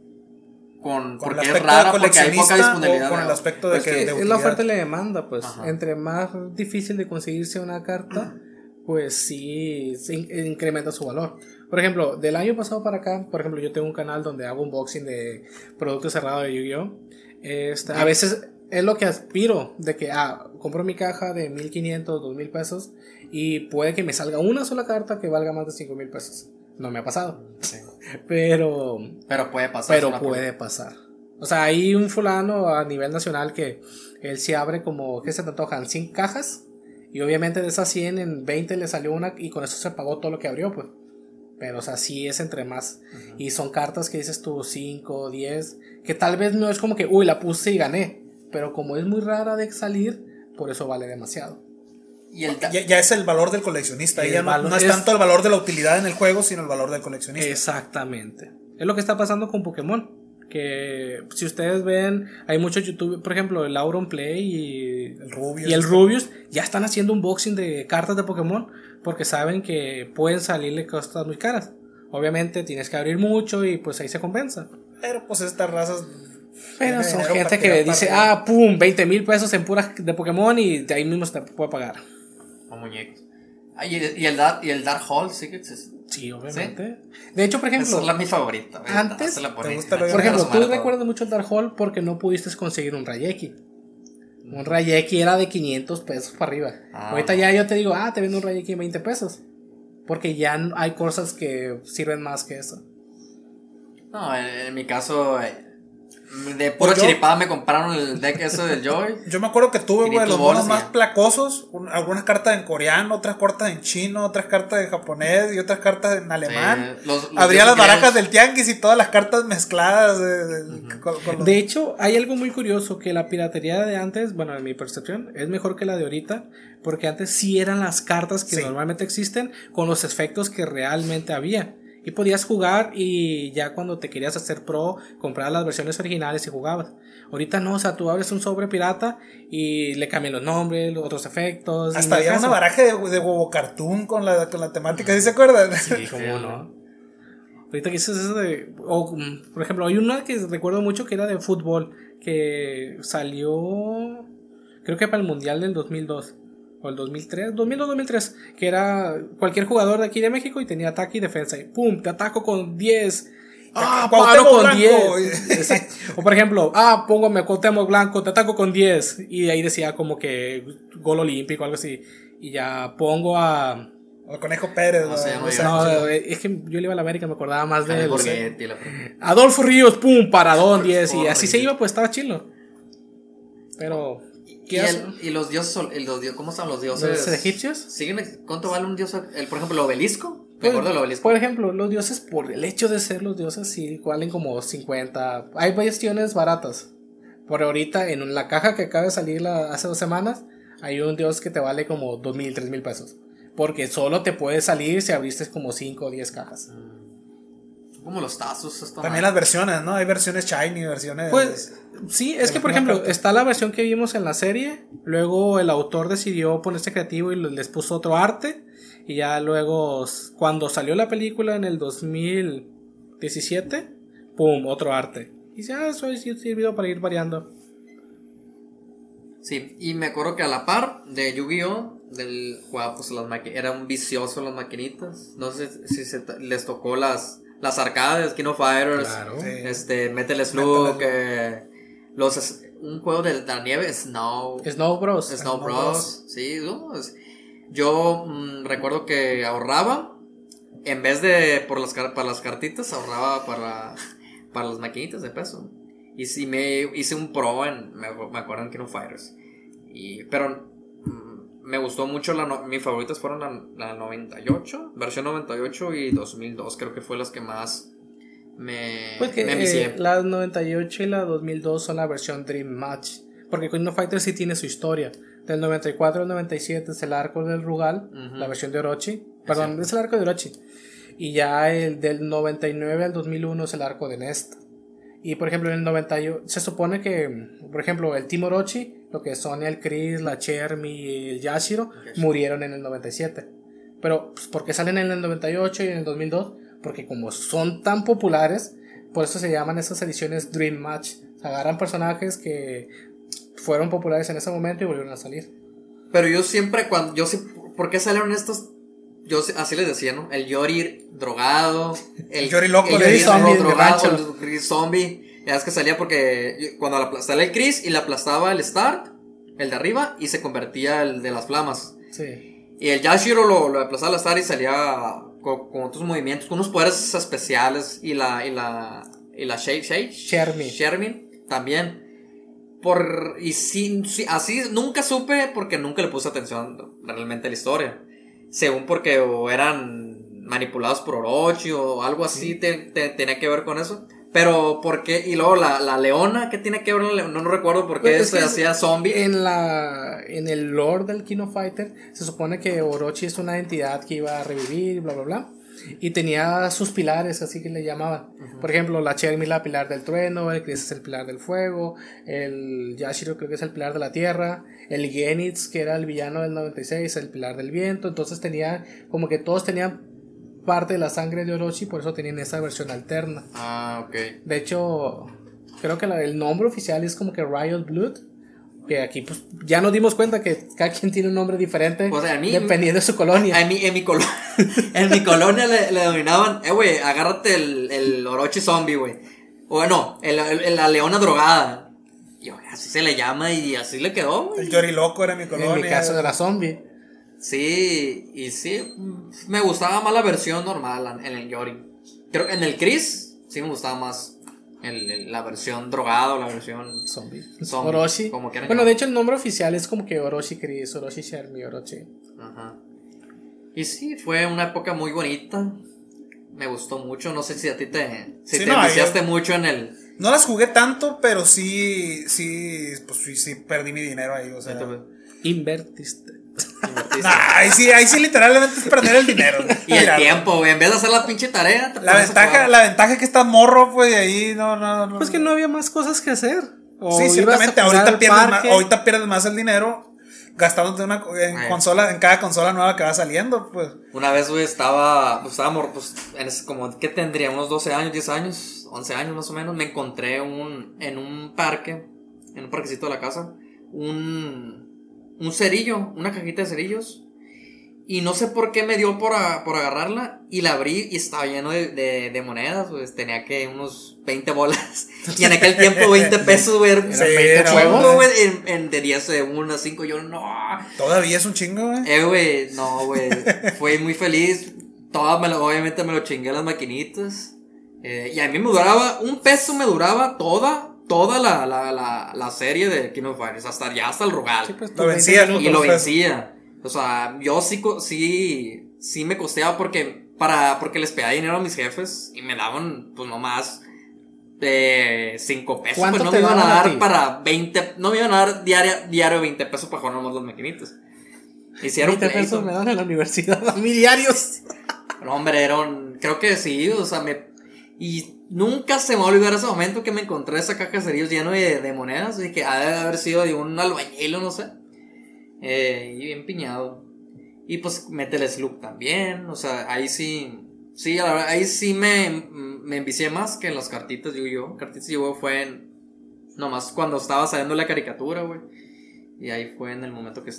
con, Con el porque es aspecto rara, de porque hay poca coleccionista disponibilidad. con de- el aspecto de Pues que. que de es la oferta y la demanda, pues. Ajá. Entre más difícil de conseguirse una carta, pues sí, in- incrementa su valor. Por ejemplo, del año pasado para acá, por ejemplo, yo tengo un canal donde hago unboxing de productos cerrados de Yu-Gi-Oh! Este, a veces es lo que aspiro, de que, ah, compro mi caja de 1500, 2000 pesos y puede que me salga una sola carta que valga más de 5000 pesos. No me ha pasado, Sí. pero Pero puede pasar. pero puede pasar. O sea, hay un fulano a nivel nacional que él se abre como, ¿qué se te antojan? 100 cajas. Y obviamente de esas 100 en 20 le salió una y con eso se pagó todo lo que abrió, pues. Pero, o sea, sí es entre más. Y son cartas que dices tú 5, 10, que tal vez no es como que, uy, la puse y gané. Pero como es muy rara de salir, por eso vale demasiado. Y el Ya, ya es el valor del coleccionista. Ya no, valor no es, es- tanto el valor de la utilidad en el juego, sino el valor del coleccionista. Exactamente. Es lo que está pasando con Pokémon. Que si ustedes ven, hay muchos YouTube, por ejemplo, el Auron Play y El Rubius. Y el Rubius ya están haciendo unboxing de cartas de Pokémon porque saben que pueden salirle costas muy caras. Obviamente tienes que abrir mucho y pues ahí se compensa. Pero pues estas razas. Pero son gente que dice, para ah, pum, 20 mil pesos en puras de Pokémon y de ahí mismo se te puede pagar. o muñecos. Ah, y, el, y, el Dark, y el Dark Hall, sí que es. Sí, obviamente. De hecho, por Esa ejemplo, es la mi favorita. ¿verdad? antes- la ¿Te ponía- gusta lo de- por ejemplo, tú recuerdas mucho el Dark Hall porque no pudiste conseguir un Rayeki. Un Rayeki era de 500 pesos para arriba. Ah, Ahorita no. ya yo te digo, ah, te vendo un Rayeki en 20 pesos. Porque ya hay cosas que sirven más que eso. No, en, en mi caso, eh, de pura Pues chiripada me compraron el deck ese del Joy. Yo me acuerdo que tuve, güey, 500 los y más ya. placosos. un- algunas cartas en coreano, otras cartas en chino, otras cartas en japonés y otras cartas en alemán. Sí, los- los Abría las barajas del tianguis y todas las cartas mezcladas. de- de- con- con los- De hecho, hay algo muy curioso que la piratería de antes, bueno, en mi percepción, es mejor que la de ahorita, porque antes sí eran las cartas que Sí. normalmente existen con los efectos que realmente había. Y podías jugar y ya cuando te querías hacer pro, comprabas las versiones originales y jugabas. Ahorita no, o sea, tú abres un sobre pirata y le cambian los nombres, los otros efectos. Hasta había una baraja de, de huevo cartoon con la, con la temática, ¿sí se acuerdan? Sí, cómo no. Ahorita que dices eso de. O, mm, por ejemplo, hay una que recuerdo mucho que era de fútbol. Que salió. Creo que para el Mundial del 2002. O el 2003. 2002-2003. Que era cualquier jugador de aquí de México y tenía ataque y defensa. Y pum, te ataco con 10. Ah, Cuauhtémoc paro con Blanco. 10. Exacto. O por ejemplo, ah, póngame a Cuauhtémoc Blanco, te ataco con 10. Y ahí decía como que gol olímpico o algo así. Y ya pongo a. O Conejo Pérez. No sé, ¿no? no O sea, No, es que yo le iba a la América, me acordaba más de él. Adolfo Ríos, pum, paradón 10. Y así se iba, pues estaba chilo. Pero. Y, ¿Qué hace? el- y los dioses, los dios- ¿cómo están los dioses? ¿Los egipcios? ¿Siguen, ¿Cuánto vale un dios? El, por ejemplo, el obelisco. Me Pues, acuerdo del obelisco. por ejemplo, los dioses, por el hecho de ser los dioses, sí valen como 50. Hay versiones baratas. Por ahorita, en la caja que acaba de salir la- hace dos semanas, hay un dios que te vale como dos mil, tres mil pesos. Porque solo te puede salir si abriste como 5 o 10 cajas. Son como los tazos. esta También las versiones, ¿no? Hay versiones shiny, versiones. Pues sí, es que por ejemplo, carta. está la versión que vimos en la serie, luego el autor decidió ponerse creativo y les puso otro arte, y ya luego cuando salió la película en el 2017, ¡pum! otro arte. Y ya eso ha servido para ir variando. Sí, y me acuerdo que a la par de Yu-Gi-Oh! Del jugaba pues las era un vicioso las maquinitas. No sé si se les tocó las, las arcades, King of Fighters, Sí. este, Metal Slug, Metal eh, los, un juego de la nieve, Snow, Snow Bros. Snow Snow Bros. Sí, no, es- yo mm, recuerdo que ahorraba, en vez de por las, para las cartitas, ahorraba para, para las maquinitas de peso. Y sí me hice un pro en, me, me acuerdo en King of Fighters. Y, pero me gustó mucho, la no- mis favoritas fueron la, la 98, versión 98 y 2002, creo que fue las que más me, Pues que me eh, la 98 y la 2002 son la versión Dream Match. Porque King of Fighters sí tiene su historia. Del 94 al 97 es el arco del Rugal, la versión de Orochi. Perdón, es el arco de Orochi. Y ya el del 99 al 2001 es el arco de Nest. Y por ejemplo, en el 98 se supone que, por ejemplo, el Team Orochi, lo que son el Chris, la Chermi y el Yashiro, murieron en el 97. Pero, pues, ¿por qué salen en el 98 y en el 2002? Porque como son tan populares, por eso se llaman esas ediciones Dream Match. O sea, agarran personajes que fueron populares en ese momento y volvieron a salir. Pero yo siempre, cuando. Yo ¿Por qué salieron estos? Yo sí- así les decía, ¿no? El Yori drogado. El Yori loco, El Yori. Zombie drogado. El Chris zombie. Ya es que salía porque cuando la salía el Chris y le aplastaba el Start, el de arriba, y se convertía el de las flamas. Sí. Y el Yashiro lo, lo aplastaba al Start y salía con, con otros movimientos, con unos poderes especiales. Y la. Y la. Y la Shake Shake. Shermie. Shermin también. Por, y sí, sí, así nunca supe porque nunca le puse atención realmente a la historia. Según porque o eran manipulados por Orochi o algo así te- te- tenía que ver con eso. Pero ¿por qué? Y luego la, la leona, ¿qué tiene que ver? la leona? No, no recuerdo por qué Pues es se hacía zombie. En la en el lore del Kino Fighter se supone que Orochi es una entidad que iba a revivir, bla bla bla. Y tenía sus pilares, así que le llamaban. Por ejemplo, la Chermi la pilar del trueno, el Chris es el pilar del fuego, el Yashiro creo que es el pilar de la tierra, el Genitz, que era el villano del 96, el pilar del viento. Entonces tenía, como que todos tenían parte de la sangre de Orochi, por eso tenían esa versión alterna. Ah, ok. De hecho, creo que la- el nombre oficial es como que Riot Blood. Que aquí pues ya nos dimos cuenta que cada quien tiene un nombre diferente Pues, a mí- dependiendo de su colonia. En mi, en mi, colo- en mi colonia le, le denominaban, eh, güey, agárrate el, el Orochi zombie, güey. O no, el, el- la leona drogada. Y así se le llama y así le quedó, güey. El Yori loco era mi colonia. en mi caso de la zombie. Sí, y sí, me gustaba más la versión normal en el Yori. Creo que en el Chris sí me gustaba más el- el- la versión drogado, la versión... Zombie. Zombie, Orochi. como quieran Bueno, llamar. de hecho el nombre oficial es como que Orochi Chris, Orochi Shermie, Orochi. Ajá. Y sí, fue una época muy bonita. Me gustó mucho. No sé si a ti te, si Sí, te no, yo- mucho en el. No las jugué tanto, pero sí, sí, pues sí, sí perdí mi dinero ahí, o sea. Invertiste. Nah, ahí sí, ahí sí literalmente es perder el dinero. y el tiempo, güey. En vez de hacer la pinche tarea, te La ventaja, la ventaja es que estás morro, pues, y ahí no, no, no. Pues que no había más cosas que hacer. O Sí, ciertamente. Ahorita pierdes, más, ahorita pierdes más el dinero gastándote una, en, Ay. consola, en cada consola nueva que va saliendo, pues. Una vez, güey, estaba. Pues estábamos, pues, en ese, como, ¿qué tendría? Unos 12 años, 10 años, 11 años más o menos. Me encontré un, en un parque, en un parquecito de la casa, un. Un cerillo, una cajita de cerillos. Y no sé por qué me dio por, a- por agarrarla. Y la abrí y estaba lleno de, de, de monedas, pues tenía que unos 20 bolas. Y en aquel tiempo 20 pesos, güey. Sí, 20 era juegos, güey, en, en de 10 de 1 a 5. Yo, no. Todavía es un chingo, güey. Eh, güey, no, güey. Fui muy feliz. Todas me lo, obviamente me lo chingué a las maquinitas. Eh, y a mí me duraba, un peso me duraba toda, toda la, la, la, la serie de King of Fighters. Hasta ya hasta el Rugal. Sí, pues, Lo tus 20 vencía, minutos. y lo vencía. O sea, yo sí, co- sí, sí me costeaba porque, para, porque les pedía dinero a mis jefes y me daban, pues nomás de 5 pesos, ¿Cuánto pues no te me iban a dar para 20, no me iban a dar diario, diario 20 pesos para jugar nomás los maquinitos. Hicieron 20 pesos me dan en la universidad a mí diarios. No, hombre, era un, creo que sí, o sea, me, y nunca se me va a olvidar ese momento que me encontré esa caja de cerillos lleno de, de monedas y que ha de haber sido de un albañil o no sé. Eh, y bien piñado. Y pues métele Sloop también, o sea, ahí sí, sí, la verdad, ahí sí me, me envicié más que en las cartitas Yu-Gi-Oh! Cartitas Yu-Gi-Oh! fue en, nomás cuando estaba saliendo la caricatura, güey. Y ahí fue en el momento que,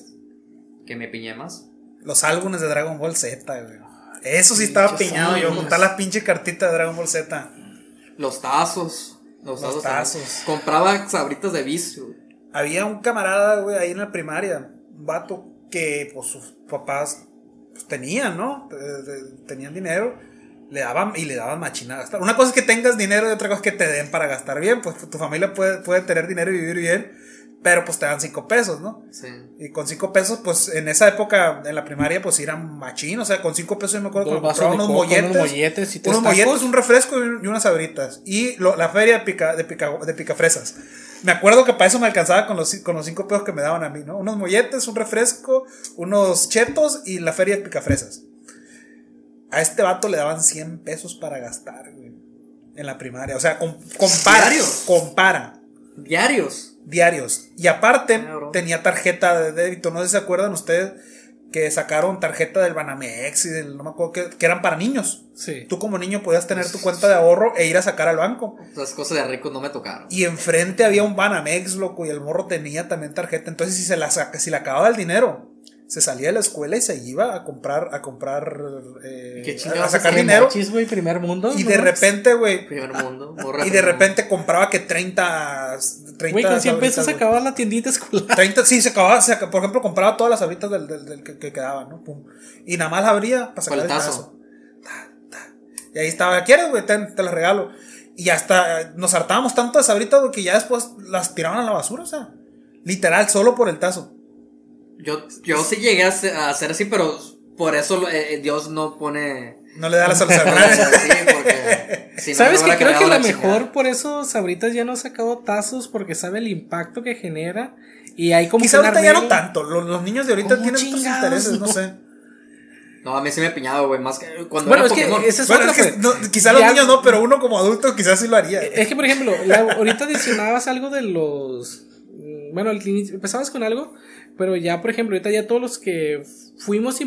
que me piñé más. Los álbumes de Dragon Ball Z, güey. Eso sí estaba Pinches piñado yo, juntar la pinche cartita de Dragon Ball Z. Los tazos. Los, Los tazos. Compraba sabritas de vicio. Había un camarada, güey, ahí en la primaria, un vato que, pues, sus papás pues, tenían, ¿no? Tenían dinero, le daban y le daban machina a gastar. Una cosa es que tengas dinero y otra cosa es que te den para gastar bien. Pues tu familia puede, puede tener dinero y vivir bien, pero pues te dan cinco pesos, ¿no? Sí. Y con cinco pesos, pues en esa época, en la primaria, pues eran machín. O sea, con cinco pesos yo me acuerdo que Dos me vasos compraba de unos molletes. unos molletes y unos molletes, un refresco y, unas sabritas. Y lo- la feria de pica, de pica, de picafresas. Me acuerdo que para eso me alcanzaba con los, con los cinco pesos que me daban a mí, ¿no? Unos molletes, un refresco, unos chetos y la feria de picafresas. A este vato le daban 100 pesos para gastar, güey. En la primaria. O sea, com- compara. ¿Diarios? Compara Diarios. Diarios. Y aparte, Claro. tenía tarjeta de débito. No sé si se acuerdan ustedes que sacaron tarjeta del Banamex y del, no me acuerdo, que, que eran para niños. Sí. Tú como niño podías tener tu cuenta de ahorro e ir a sacar al banco. Esas cosas de ricos no me tocaron. Y enfrente había un Banamex, loco, y el morro tenía también tarjeta. Entonces, si se la saca, si le acababa el dinero, se salía de la escuela y se iba a comprar, a comprar, eh, ¿Qué a sacar dinero. güey, primer mundo. Y ¿no? de repente, güey, Primer mundo. morra y de repente compraba que 30, 30 Güey, con 100 sabritas, pesos güey. acababa la tiendita escolar. 30, sí, se acababa, se acab- por ejemplo, compraba todas las abritas del, del, del que, que quedaban, ¿no? Pum. Y nada más la abría para sacar el tazo. Ta, ta. Y ahí estaba, ¿quieres, güey? Ten, te las regalo. Y hasta eh, nos hartábamos tanto de sabritas, güey, que ya después las tiraban a la basura, o sea, literal, solo por el tazo. Yo, yo sí llegué a ser, a ser así, pero por eso eh, Dios no pone. No le da la salsa. no, ¿Sabes que creo que la la mejor chingada. por eso Sabritas ya no ha sacado tazos porque sabe el impacto que genera y hay como Quizá ahorita ya no tanto. Los, los niños de ahorita ¿Cómo tienen otros intereses, no no? sé. No, a mí sí me he piñado, güey. Más que cuando Bueno, era es que Pokémon. ese es Bueno, otra, es que pues. no, quizá los niños no, pero uno como adulto quizás sí lo haría. Es que, por ejemplo, la- ahorita mencionabas algo de los. Bueno, al inicio- empezabas con algo, pero ya, por ejemplo, ahorita ya todos los que fuimos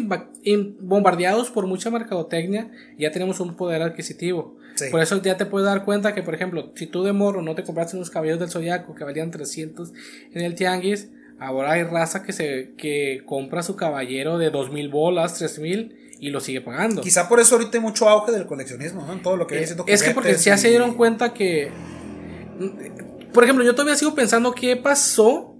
bombardeados por mucha mercadotecnia, ya tenemos un poder adquisitivo. Sí. Por eso ya te puedes dar cuenta que, por ejemplo, si tú de morro no te compraste unos caballos del zodiaco que valían 300 en el tianguis, ahora hay raza que se que compra su caballero de 2000 bolas, 3000 y lo sigue pagando. Quizá por eso ahorita hay mucho auge del coleccionismo, ¿no? En todo lo que viene siendo Es que porque ya se dieron cuenta que. Por ejemplo, yo todavía sigo pensando qué pasó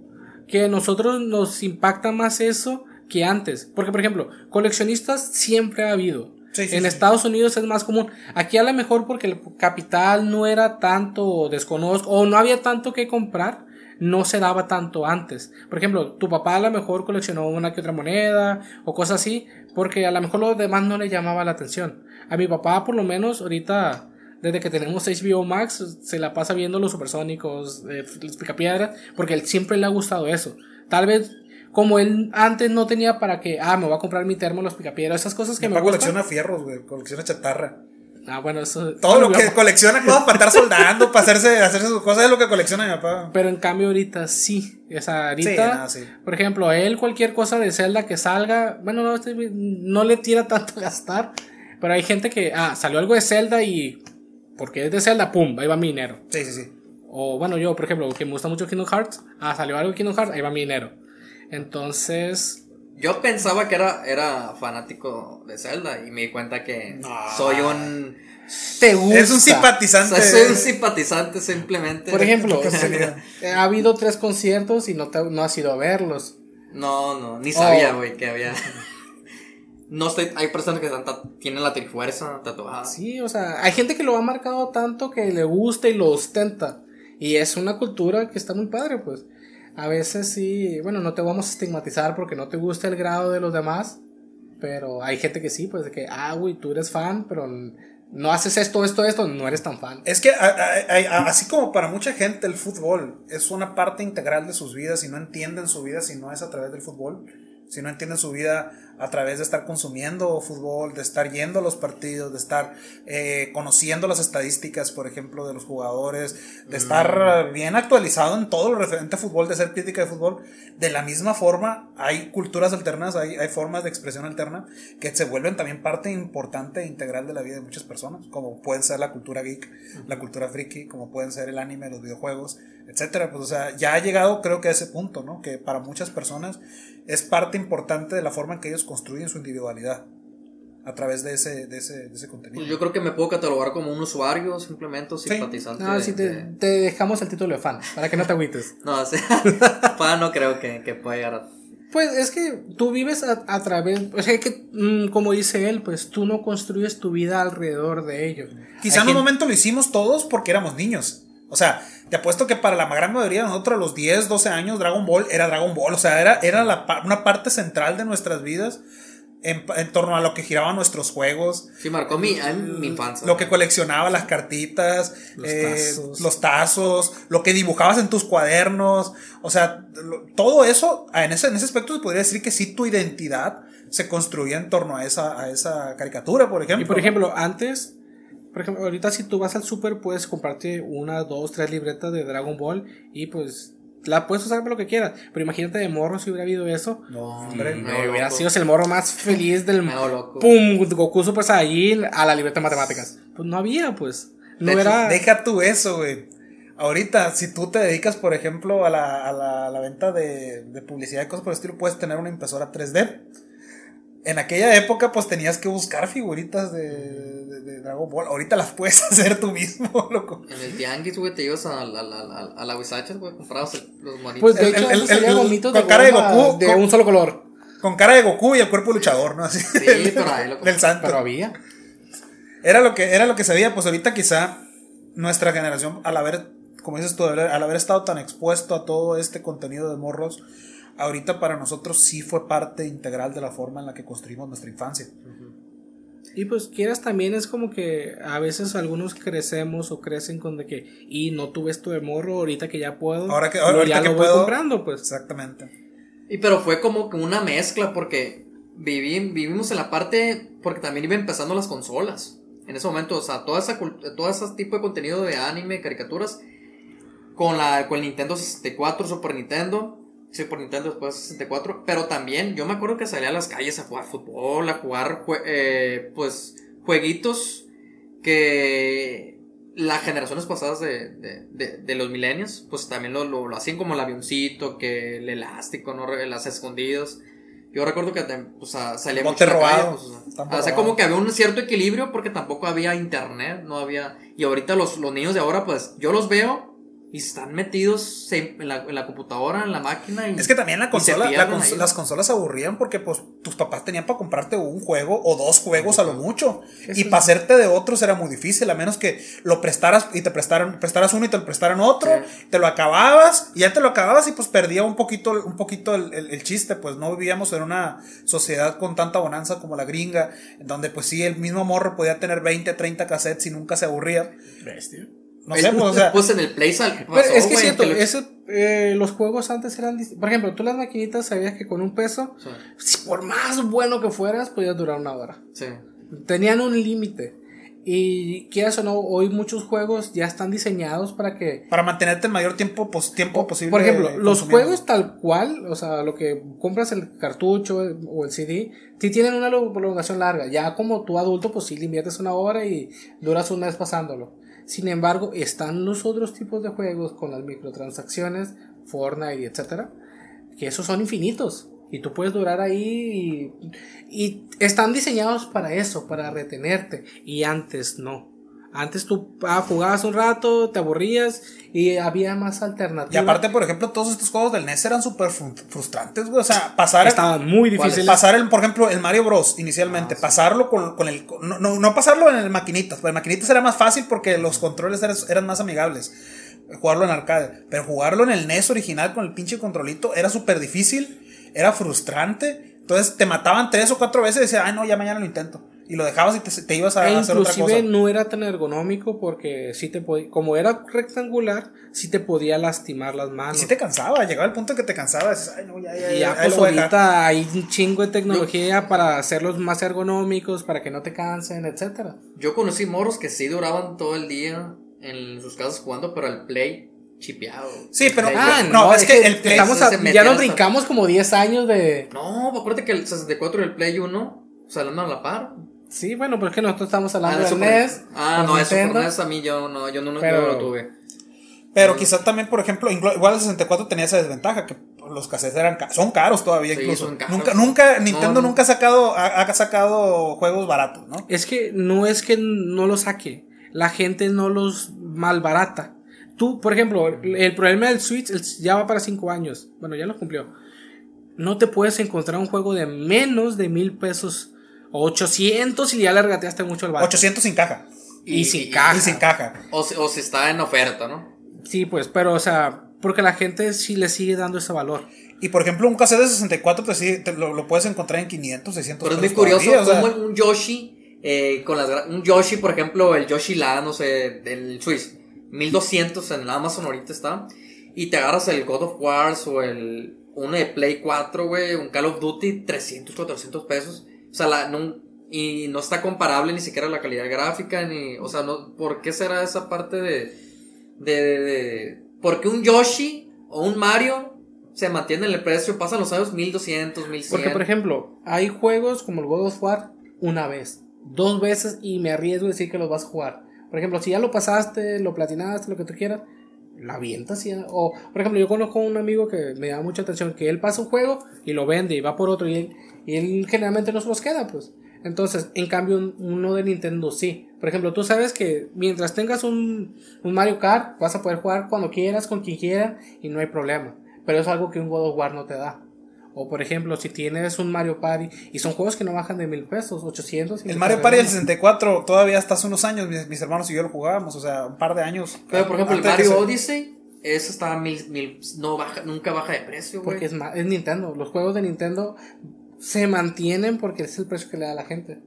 que a nosotros nos impacta más eso que antes. Porque, por ejemplo, coleccionistas siempre ha habido. Sí, sí, en sí. Estados Unidos es más común. Aquí a lo mejor porque el capital no era tanto desconozco o no había tanto que comprar, no se daba tanto antes. Por ejemplo, tu papá a lo mejor coleccionó una que otra moneda o cosas así, porque a lo mejor los demás no le llamaba la atención. A mi papá, por lo menos, ahorita, desde que tenemos HBO Max, se la pasa viendo los supersónicos, eh, los picapiedras, porque él siempre le ha gustado eso. Tal vez, como él antes no tenía para que, ah, me voy a comprar mi termo, los picapiedras, esas cosas que me papá gustan. colecciona fierros, güey. Colecciona chatarra. Ah, bueno, eso. Todo lo que colecciona cosas para estar soldando, para hacerse, hacerse sus cosas, es lo que colecciona mi papá. Pero en cambio ahorita sí. O sea, ahorita, Sí, no, sí. por ejemplo, él cualquier cosa de Zelda que salga, bueno, no, no le tira tanto a gastar. Pero hay gente que, ah, salió algo de Zelda y porque es de Zelda, pum, ahí va mi dinero. Sí, sí, sí. O bueno, yo, por ejemplo, que me gusta mucho Kingdom Hearts, ah, salió algo de Kingdom Hearts, ahí va mi dinero. Entonces, Yo pensaba que era, era fanático de Zelda y me di cuenta que No. soy un. te gusta. Es un simpatizante. Soy un simpatizante simplemente. Por ejemplo, Qué casualidad. ha habido tres conciertos y no, te- no has ido a verlos. No, no, ni sabía, Oh. güey, que había. No estoy. Hay personas que están tienen la trifuerza tatuada. Sí, o sea, hay gente que lo ha marcado tanto que le gusta y lo ostenta. Y es una cultura que está muy padre, pues. A veces sí, bueno, no te vamos a estigmatizar porque no te gusta el grado de los demás. Pero hay gente que sí, pues de que, ah, güey, tú eres fan, pero no haces esto, esto, esto, no eres tan fan. Es que a- a- a- así como para mucha gente el fútbol es una parte integral de sus vidas y no entienden su vida si no es a través del fútbol, si no entienden su vida a través de estar consumiendo fútbol, de estar yendo a los partidos, de estar eh, conociendo las estadísticas, por ejemplo, de los jugadores, de estar bien actualizado en todo lo referente a fútbol, de ser crítica de fútbol. De la misma forma, hay culturas alternas, hay, hay formas de expresión alterna que se vuelven también parte importante e integral de la vida de muchas personas, como pueden ser la cultura geek, la cultura friki, como pueden ser el anime, los videojuegos, etcétera. Pues, o sea, ya ha llegado, creo que a ese punto, ¿no? Que para muchas personas es parte importante de la forma en que ellos construyen su individualidad a través de ese, de ese, de ese contenido. Pues yo creo que me puedo catalogar como un usuario, simplemente o simpatizante. No, de- sí, te, de- te dejamos el título de fan, para que no te agüites. No, sí. Fan no creo que, que pueda llegar a. Pues es que tú vives a, a través, o sea, que mm, como dice él, pues tú no construyes tu vida alrededor de ellos. Quizá Hay en un gente- momento lo hicimos todos porque éramos niños. O sea, te apuesto que para la gran mayoría de nosotros a los 10, 12 años Dragon Ball era Dragon Ball. O sea, era, era la una parte central de nuestras vidas en, en torno a lo que giraban nuestros juegos. Sí, marcó mi, a mi infancia. Lo que coleccionaba, las cartitas, Los eh, tazos. los tazos, lo que dibujabas en tus cuadernos. O sea, lo- todo eso, ah, en ese, en ese aspecto se podría decir que sí tu identidad se construía en torno a esa, a esa caricatura, por ejemplo. Y por ejemplo, antes, por ejemplo, ahorita si tú vas al super puedes comprarte una, dos, tres libretas de Dragon Ball y pues la puedes usar para lo que quieras. Pero imagínate de morro si hubiera habido eso. No, hombre. No, hubiera loco. sido el morro más feliz del loco. ¡Pum! Goku Super Saiyan a la libreta de matemáticas. Pues no había, pues. No De hecho, era. Deja tú eso, güey. Ahorita, si tú te dedicas, por ejemplo, a la, a la, a la venta de, de publicidad y cosas por el estilo, puedes tener una impresora 3D. En aquella época, pues tenías que buscar figuritas de, de- de Dragon Ball. Ahorita las puedes hacer tú mismo, loco. En el tianguis, güey, te ibas a la, la, la, a la Huizachas, güey, comprabas los monitos. Pues de el- hecho, el- el- el- con de cara de Goku, de con- un solo color. Con cara de Goku y el cuerpo luchador, ¿no? Así. Sí, pero ahí lo del santo. Pero había. Era lo que, era lo que se veía, pues ahorita quizá nuestra generación, al haber, como dices tú, al haber estado tan expuesto a todo este contenido de morros, ahorita para nosotros sí fue parte integral de la forma en la que construimos nuestra infancia. Y pues quieras también es como que a veces algunos crecemos o crecen con de que y no tuve esto de morro ahorita que ya puedo. Ahora que- ahorita ya que voy puedo- comprando, pues. Exactamente. Y pero fue como que una mezcla porque viví, vivimos en la parte porque también iba empezando las consolas. En ese momento, o sea, toda esa todo ese tipo de contenido de anime, caricaturas con la con el Nintendo 64, Super Nintendo, Super Nintendo después 64, pero también yo me acuerdo que salía a las calles a jugar fútbol, a jugar jue- eh, pues jueguitos que las generaciones pasadas de, de, de, de los milenios, pues también lo, lo, lo hacían como el avioncito, que el elástico, ¿no? las escondidas. Yo recuerdo que sea, salía mucho la calle, robado. pues, o sea, robado. como que había un cierto equilibrio porque tampoco había internet, no había... Y ahorita los, los niños de ahora, pues yo los veo y están metidos en la, en la computadora, en la máquina. Y, Es que también la consola, la pierden cons- ahí. las consolas se aburrían porque pues tus papás tenían para comprarte un juego o dos juegos a lo mucho. Eso Y para hacerte de otros era muy difícil, a menos que lo prestaras y te prestaran, prestaras uno y te lo prestaran otro, Sí. te lo acababas y ya te lo acababas y pues perdía un poquito, un poquito el, el- el chiste, pues no vivíamos en una sociedad con tanta bonanza como la gringa, en donde pues sí, el mismo morro podía tener 20, 30 cassettes y nunca se aburría. No sé, pues, o sea, Pues en el Play sal- Pero pasó, es que es cierto, que lo- ese, eh, los juegos antes eran Por ejemplo, tú las maquinitas sabías que con un peso, Sí, si por más bueno que fueras, podías durar una hora. sí. Tenían un límite. Y quieras o no, hoy muchos juegos ya están diseñados para que para mantenerte el mayor tiempo, pues, tiempo posible. Por ejemplo, los juegos tal cual, o sea, lo que compras el cartucho o el CD, sí tienen una lo- prolongación larga. Ya como tú adulto, pues sí le inviertes una hora y duras un mes pasándolo. Sin embargo, están los otros tipos de juegos con las microtransacciones, Fortnite etcétera, que esos son infinitos. Y tú puedes durar ahí y, y están diseñados para eso, para retenerte. Y antes no. Antes tú ah, jugabas un rato, te aburrías y había más alternativas. Y aparte, por ejemplo, todos estos juegos del NES eran súper fru- frustrantes, güey. O sea, pasar. estaban muy difíciles. Pasar el, por ejemplo, el Mario Bros. inicialmente, Ah, sí. pasarlo con, con el. no, no, no pasarlo en el maquinitas, pues el maquinitas era más fácil porque los controles eran, eran más amigables. Jugarlo en arcade. Pero jugarlo en el NES original con el pinche controlito era súper difícil, era frustrante. Entonces te mataban tres o cuatro veces y decías, ay, no, ya mañana lo intento. Y lo dejabas y te, te ibas a E hacer otra inclusive cosa. no era tan ergonómico porque sí te podía, como era rectangular, sí te podía lastimar las Y manos. sí te cansaba, llegaba el punto en que te cansaba, dices, ay, no, ya, ya, Y ya, pues lo voy a dejar". ahorita hay un chingo de tecnología para hacerlos más ergonómicos, para que no te cansen, etcétera. Yo conocí moros que sí duraban todo el día en sus casas jugando, pero el play chipeado. Sí, pero- Ah, no, es que el Play estamos a- ya nos hasta- brincamos como 10 años de... No, acuérdate que el 64 y el Play 1 salen a la par. Sí, bueno, pero es que nosotros estamos Ah, hablando el de Super- NES. Ah, no, Nintendo. por NES a mí yo no, yo no, Pero- lo tuve. Pero quizás también, por ejemplo, igual el 64 tenía esa desventaja, que los cassettes eran ca- son caros todavía Sí, incluso. son caros. Nunca, nunca, Nintendo no. nunca ha sacado, ha, ha sacado juegos baratos, ¿no? Es que no es que no los saque, la gente no los malbarata. Tú, por ejemplo, el problema del Switch ya va para 5 años. Bueno, ya lo cumplió. No te puedes encontrar un juego de menos de mil pesos. O 800 y ya le regateaste mucho el barco. 800 sin caja. Y, Y- sin y- caja. Y sin caja. O, si- o si está en oferta, ¿no? Sí, pues, pero, o sea, porque la gente sí le sigue dando ese valor. Y por ejemplo, un cassette de 64 te sigue- te lo, lo puedes encontrar en 500, 600 Pero es muy curioso todavía, o sea, cómo un Yoshi, eh, con las, un Yoshi, por ejemplo, el Yoshi La, no sé, del Swiss, 1200 en el Amazon ahorita está, y te agarras el God of Wars o el uno de Play 4, güey, un Call of Duty, 300, 400 pesos, sea, la, no, y no está comparable ni siquiera la calidad gráfica, ni, o sea, no, ¿por qué será esa parte de, de, de, un Yoshi o un Mario se mantiene en el precio, pasan los años 1200, 1100. Porque, por ejemplo, hay juegos como el God of War una vez, dos veces y me arriesgo a decir que los vas a jugar. Por ejemplo, si ya lo pasaste, lo platinaste, lo que tú quieras, la avientas y ya- O, por ejemplo, yo conozco a un amigo que me da mucha atención, que él pasa un juego y lo vende y va por otro y él, y él generalmente no se los queda, pues. Entonces, en cambio, un- uno de Nintendo sí. Por ejemplo, tú sabes que mientras tengas un, un Mario Kart, vas a poder jugar cuando quieras, con quien quiera y no hay problema. Pero es algo que un God of War no te da. O por ejemplo, si tienes un Mario Party, y son juegos que no bajan de mil pesos, 800. y el Mario Party del regalan. 64 todavía hasta hace unos años, mis, mis hermanos y yo lo jugábamos, o sea, un par de años. Pero por ejemplo, el Mario se- Odyssey, ese está mil, mil, no baja, nunca baja de precio, güey. Porque es, Nintendo. Los juegos de Nintendo se mantienen porque es el precio que le da a la gente.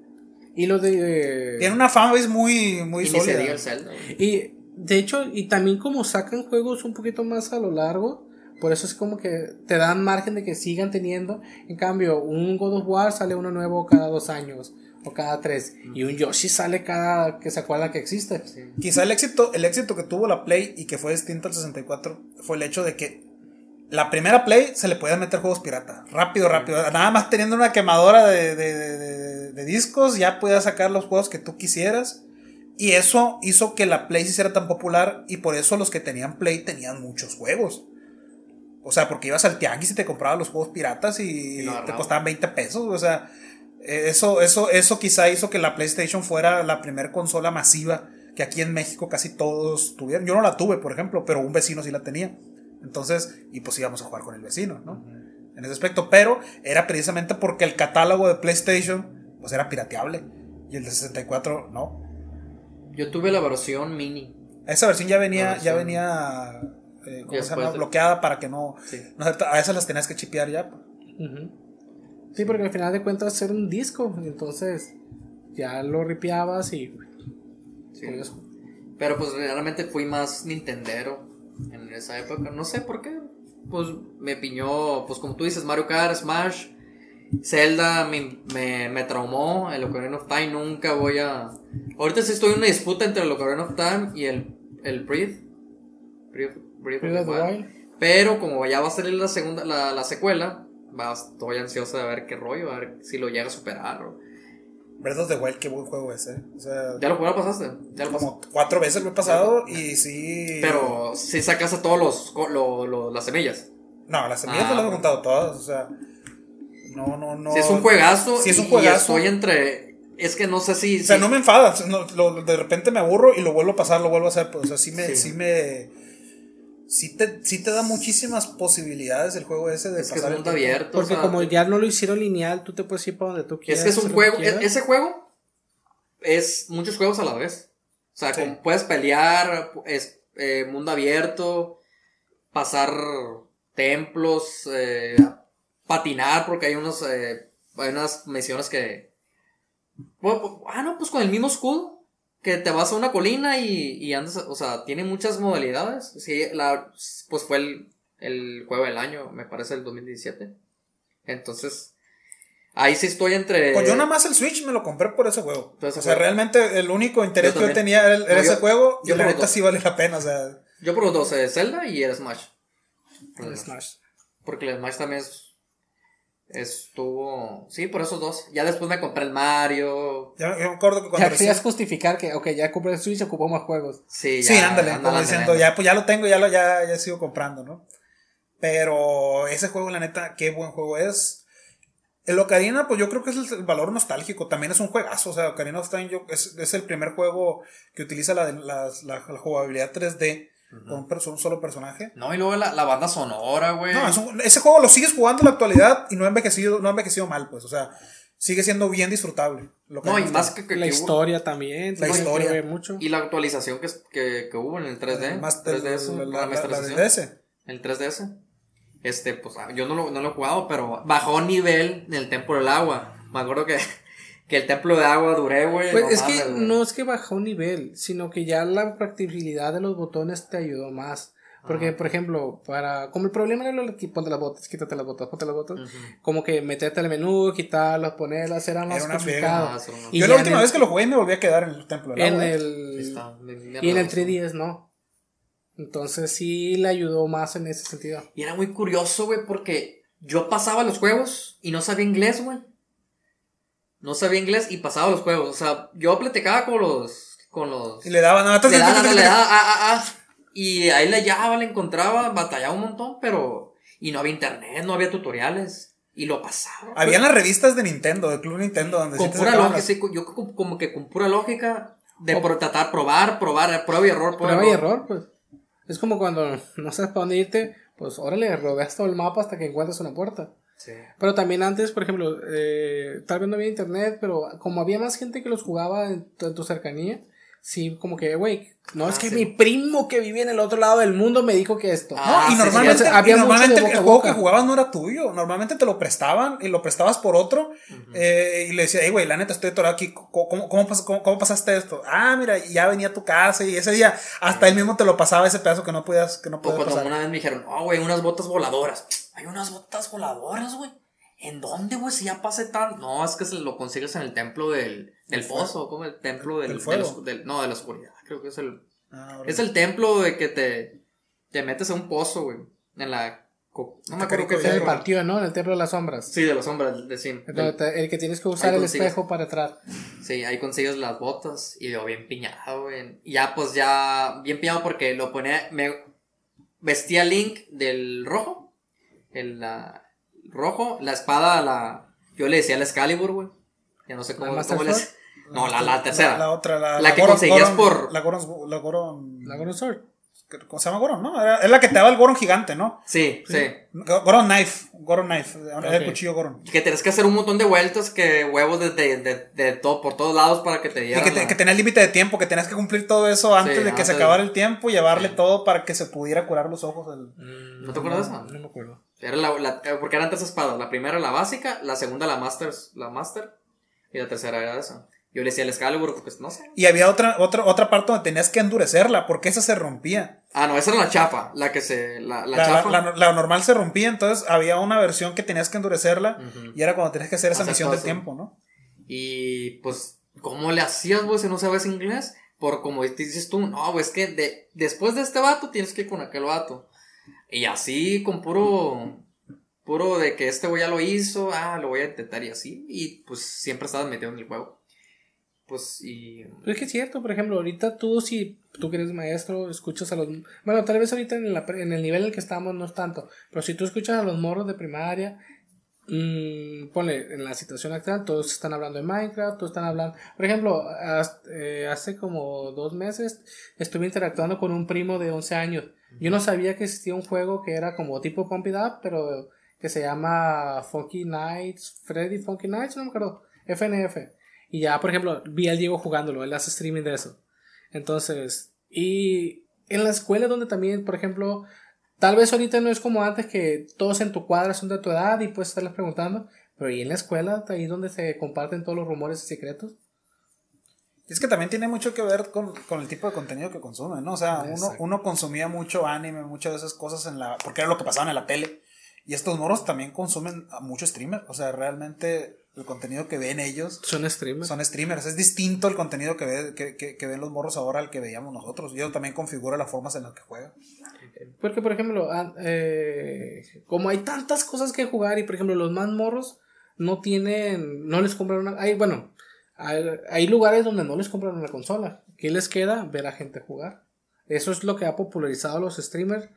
Y los de. Tiene una fanbase muy, muy y ni se sólida. diga el Zelda. Y de hecho, y también como sacan juegos un poquito más a lo largo, por eso es como que te dan margen de que sigan teniendo. En cambio, un God of War sale uno nuevo cada dos años o cada tres. Y un Yoshi sale cada que se acuerda que existe. Quizá el éxito, el éxito que tuvo la Play y que fue distinto al 64 fue el hecho de que la primera Play se le podían meter juegos pirata. Rápido, rápido. Nada más teniendo una quemadora de, de- de- de- de discos, ya podías sacar los juegos que tú quisieras. Y eso hizo que la Play se hiciera tan popular y por eso los que tenían Play tenían muchos juegos. O sea, porque ibas al tianguis y te comprabas los juegos piratas y, te costaban 20 pesos. O sea, eso, eso, eso quizá hizo que la PlayStation fuera la primera consola masiva que aquí en México casi todos tuvieron. Yo no la tuve, por ejemplo, pero un vecino sí la tenía. Entonces, y pues íbamos a jugar con el vecino, ¿no? En ese aspecto, pero era precisamente porque el catálogo de PlayStation pues era pirateable y el de 64 no. Yo tuve la versión mini. Esa versión ya venía, La ya versión- venía eh, ¿cómo se llama? de- bloqueada para que no, Sí. no a esas las tenías que chipear ya. Sí, porque al final de cuentas era un disco. Entonces ya lo ripiabas y. Sí. Pero pues realmente fui más Nintendero en esa época. No sé por qué. Pues me piñó, pues como tú dices, Mario Kart, Smash, Zelda me, me, me traumó. El Ocarina of Time nunca voy a. Ahorita sí estoy en una disputa entre el Ocarina of Time y el, el Breath. Breath, Breath of Breath of the the Wild. Wild. Pero como ya va a salir la segunda, la, la secuela, va, estoy ansioso de ver qué rollo, a ver si lo llega a superar. o- Breath of the Wild, qué buen juego es, ¿eh? O sea, ¿Ya lo jugaron, pasaste? Ya lo pasaste. como cuatro veces lo he pasado y sí. Pero si sacas a todos los, co- lo- lo- las semillas. No, las semillas Ah, no las he contado todas, o sea. No, no, no. Si es un juegazo, Si es un juegazo. Y estoy entre. Es que no sé si. O sea, si- no me enfada. no, lo- de repente me aburro y lo vuelvo a pasar, lo vuelvo a hacer. Pues, o sea, sí me. Sí. Sí, me sí te, sí te da muchísimas posibilidades el juego ese de Es que es pasar el mundo abierto. Porque o sea, como ya no lo hicieron lineal, tú te puedes ir para donde tú Es quieras. que es un juego. que ese juego es muchos juegos a la vez. O sea, Sí. como puedes pelear, es eh, mundo abierto, pasar templos, eh, patinar, porque hay unos eh, hay unas misiones que Bueno, Ah, no, pues con el mismo escudo. Que te vas a una colina y, y andas, o sea, tiene muchas modalidades. Sí, la, pues fue el, el juego del año, me parece, el 2017. Entonces, ahí sí estoy entre... Pues yo nada más el Switch me lo compré por ese juego. Ese o sea, juego. realmente el único interés Yo que yo tenía era, No, ese yo- juego yo y la neta sí vale la pena, o sea. Yo por los dos, eh, Zelda y el Smash. El Smash. Porque el Smash también es... Estuvo... Sí, por esos dos. Ya después me compré el Mario. Ya, yo me acuerdo que cuando Ya recién- querías justificar que, ok, ya compré el Switch, ocupo más juegos. Sí, ya. Sí, ándale, ándale, como diciendo, ya, pues ya lo tengo, ya lo, ya, ya sigo comprando, ¿no? Pero ese juego, la neta, qué buen juego es. El Ocarina, pues yo creo que es el, el valor nostálgico. También es un juegazo. O sea, Ocarina of Time yo- es, es el primer juego que utiliza la, la, la- la jugabilidad 3D con un, perso- un solo personaje. No, y luego la, la banda sonora, güey. No, es un- ese juego lo sigues jugando en la actualidad y no ha envejecido, no ha envejecido mal, pues. O sea, sigue siendo bien disfrutable. No, y más que, que- La que hubo- historia también. La historia. mucho. Y la actualización que, que, que hubo en el 3D. Más 3D del- eso, la, la la, la, remasterización. del DS. El 3DS. Este, pues ah, yo no lo, no lo he jugado, pero bajó nivel en el templo del agua. Me acuerdo que, que el templo de agua duré, güey. Pues no es mames, que güey. no es que bajó un nivel, sino que ya la practicabilidad de los botones te ayudó más. Porque, por ejemplo, para. Como el problema era lo de ponte las botas, quítate las botas, ponte las botas. Ujú. Como que meterte al menú, quitarlas, ponerlas, era más Era complicado. no. Y yo la última el- vez que lo jugué me volví a quedar en el templo En agua. el. está, me- me Y en el arreglas. 3DS no. Entonces sí le ayudó más en ese sentido. Y era muy curioso, güey, porque yo pasaba los juegos y no sabía inglés, güey. No sabía inglés y pasaba los juegos. O sea, yo platicaba con los. Con los. Y le daba nada. le daba, le daba, ah, ah, ah. Y ahí le hallaba, le encontraba, batallaba un montón, pero. Y no había internet, no había tutoriales. Y lo pasaba. Habían las revistas de Nintendo, del Club Nintendo, donde con pura lógica, las- sí, yo como- como que con pura lógica de pro- tratar, probar, probar, prueba y error, prueba, Prueba y error, pues. Es como cuando no sabes para dónde irte, pues órale, rodeas todo el mapa hasta que encuentres una puerta. Pero también antes, por ejemplo, eh, tal vez no había internet, pero como había más gente que los jugaba en tu, en tu cercanía, sí, como que, güey, no es Ah, que sí. mi primo que vive en el otro lado del mundo me dijo que esto. Ah, No, y sí, normalmente, sí, y había mucho normalmente el juego boca. que jugabas no era tuyo. Normalmente te lo prestaban y lo prestabas por otro. eh, y le decía, hey, güey, la neta, estoy atorado aquí. ¿Cómo, cómo, cómo cómo- cómo pasaste esto? Ah, mira, y ya venía a tu casa y ese día hasta él mismo te lo pasaba ese pedazo que no podías, que no O podías cuando pasar. una vez me dijeron, oh, güey, unas botas voladoras. Hay unas botas voladoras, güey. ¿En dónde, güey? Si ya pasé tan. No, es que se lo consigues en el templo del, del pozo, como el templo del, ¿Del de fuego? los- del- no, de la oscuridad. Creo que es el. Ah, Es el templo de que te, te metes a un pozo, güey. En la. No me acuerdo qué Hierro. templo. partió, ¿no? En el templo de las sombras. Sí, de los hombres, de Sim. Entonces, el que tienes que usar el consigues. espejo para entrar. Sí, ahí consigues las botas y yo bien piñado, güey. Y ya, pues ya, bien piñado porque lo ponía, me vestía Link del rojo, el la- rojo, la espada, la, yo le decía la Excalibur, güey. Ya no sé cómo, les... No, la, la tercera. La, la otra, la, La que Goron- conseguías Goron- por- La Goron. La Goron. La Goron Sword. ¿Cómo se llama Goron, no? Era- es la que te daba el Goron gigante, ¿no? Sí, sí. Goron Knife. Goron Knife. Era Ok. el cuchillo Goron. Que tienes que hacer un montón de vueltas, que huevos de, de, de, de todo, por todos lados para que te Y dieran que, te- la- que el límite de tiempo, que tenías que cumplir todo eso antes Sí, de que se acabara el tiempo y llevarle Sí. todo para que se pudiera curar los ojos del. ¿No te acuerdas de eso? No me acuerdo. Era la, la- eh, porque eran tres espadas. La primera la básica, la segunda la master, la master y la tercera era esa. Yo le decía el Excalibur porque no sé. Y había otra, otra, otra parte donde tenías que endurecerla, porque esa se rompía. Ah, no, esa era la chafa, la que se la, la La, chafa. la- la normal se rompía, entonces había una versión que tenías que endurecerla y era cuando tenías que hacer esa Hacer misión del eso. tiempo, ¿no? Y pues ¿cómo le hacías, güey, si no sabes inglés? Por como te dices tú, no, güey, es que de, después de este vato tienes que ir con aquel vato. Y así con puro puro de que este güey ya lo hizo, ah, lo voy a intentar y así y pues siempre estabas metido en el juego. Pues y Pero es que es cierto, por ejemplo, ahorita tú si tú que eres maestro, escuchas a los... Bueno, tal vez ahorita en, la en el nivel en el que estamos no es tanto, pero si tú escuchas a los morros de primaria, mm, ponle, en la situación actual, todos están hablando de Minecraft, todos están hablando... Por ejemplo, eh, hace como dos meses estuve interactuando con un primo de 11 años. Yo no sabía que existía un juego que era como tipo Pump It Up, pero que se llama Funky Nights, Freddy Funky Nights, no me acuerdo, FNF. Y ya, por ejemplo, vi al Diego jugándolo, él hace streaming de eso. Entonces, y en la escuela donde también, por ejemplo, tal vez ahorita no es como antes que todos en tu cuadra son de tu edad y puedes estarles preguntando, Pero ¿y en la escuela, ahí donde se comparten todos los rumores y secretos? Es que también tiene mucho que ver con, con el tipo de contenido que consume, ¿no? O sea, uno, uno consumía mucho anime, muchas de esas cosas en la. porque era lo que pasaba en la tele. Y estos moros también consumen a mucho streamer. O sea, realmente el contenido que ven ellos Son streamers. son streamers. Es distinto el contenido que, ve, que, que, que ven los morros ahora al que veíamos nosotros. Y eso también configura las formas en las que juegan. Porque, por ejemplo, ah, eh, como hay tantas cosas que jugar y, por ejemplo, los más morros no tienen, no les compran una... Hay, bueno, hay, hay lugares donde no les compran una consola. ¿Qué les queda? Ver a gente jugar. Eso es lo que ha popularizado a los streamers.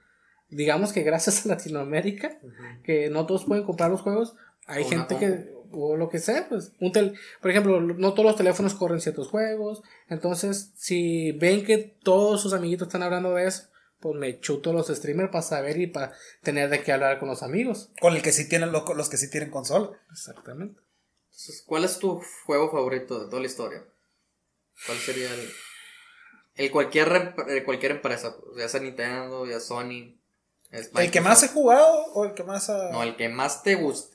Digamos que gracias a Latinoamérica, que no todos pueden comprar los juegos, hay O gente que, o lo que sea, pues, un tel- por ejemplo, no todos los teléfonos corren ciertos juegos, entonces, si ven que todos sus amiguitos están hablando de eso, pues me chuto los streamers para saber y para tener de qué hablar con los amigos. Con el que sí tienen los, los que sí tienen consola. Exactamente. Entonces, ¿cuál es tu juego favorito de toda la historia? ¿Cuál sería el, el cualquier, eh, cualquier empresa? Ya sea Nintendo, ya Sony. ¿El que más he jugado o el que más ha... No, el que más te guste.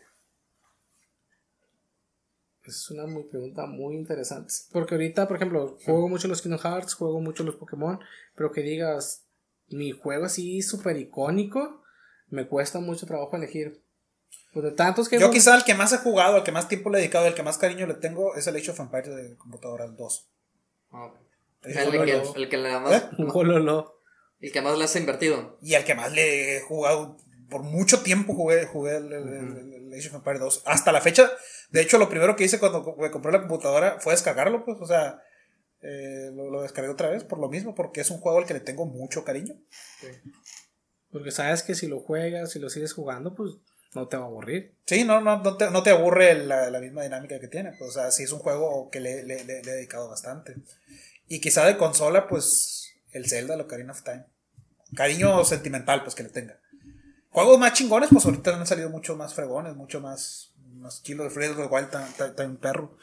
Es una muy pregunta muy interesante. Porque ahorita, por ejemplo, juego mucho los Kingdom Hearts, juego mucho los Pokémon, pero que digas, mi juego así súper icónico, me cuesta mucho trabajo elegir. Pues de tantos que Yo quizá el que más he jugado, el que más tiempo le he dedicado, el que más cariño le tengo es el Age of Empires de computadora 2. Ah, El, que, el que más, ¿Eh? El que más le has invertido. Y el que más le he jugado, por mucho tiempo jugué, jugué el, el- el- el Age of Empires 2. Hasta la fecha, de hecho, lo primero que hice cuando me compré la computadora fue descargarlo, pues, o sea, eh, lo, lo descargué otra vez por lo mismo, porque es un juego al que le tengo mucho cariño. Porque sabes que si lo juegas, si lo sigues jugando, pues no te va a aburrir. Sí, no, no, no, te, no te aburre la, la misma dinámica que tiene. pues, o sea, sí es un juego que le, le- le- le he dedicado bastante. Y quizá de consola, pues, el Zelda, el Ocarina of Time. Cariño sentimental, pues, que le tenga. Juegos más chingones, pues ahorita han salido mucho más fregones, mucho más, más kilos de Fredo, igual tan, tan, tan perro.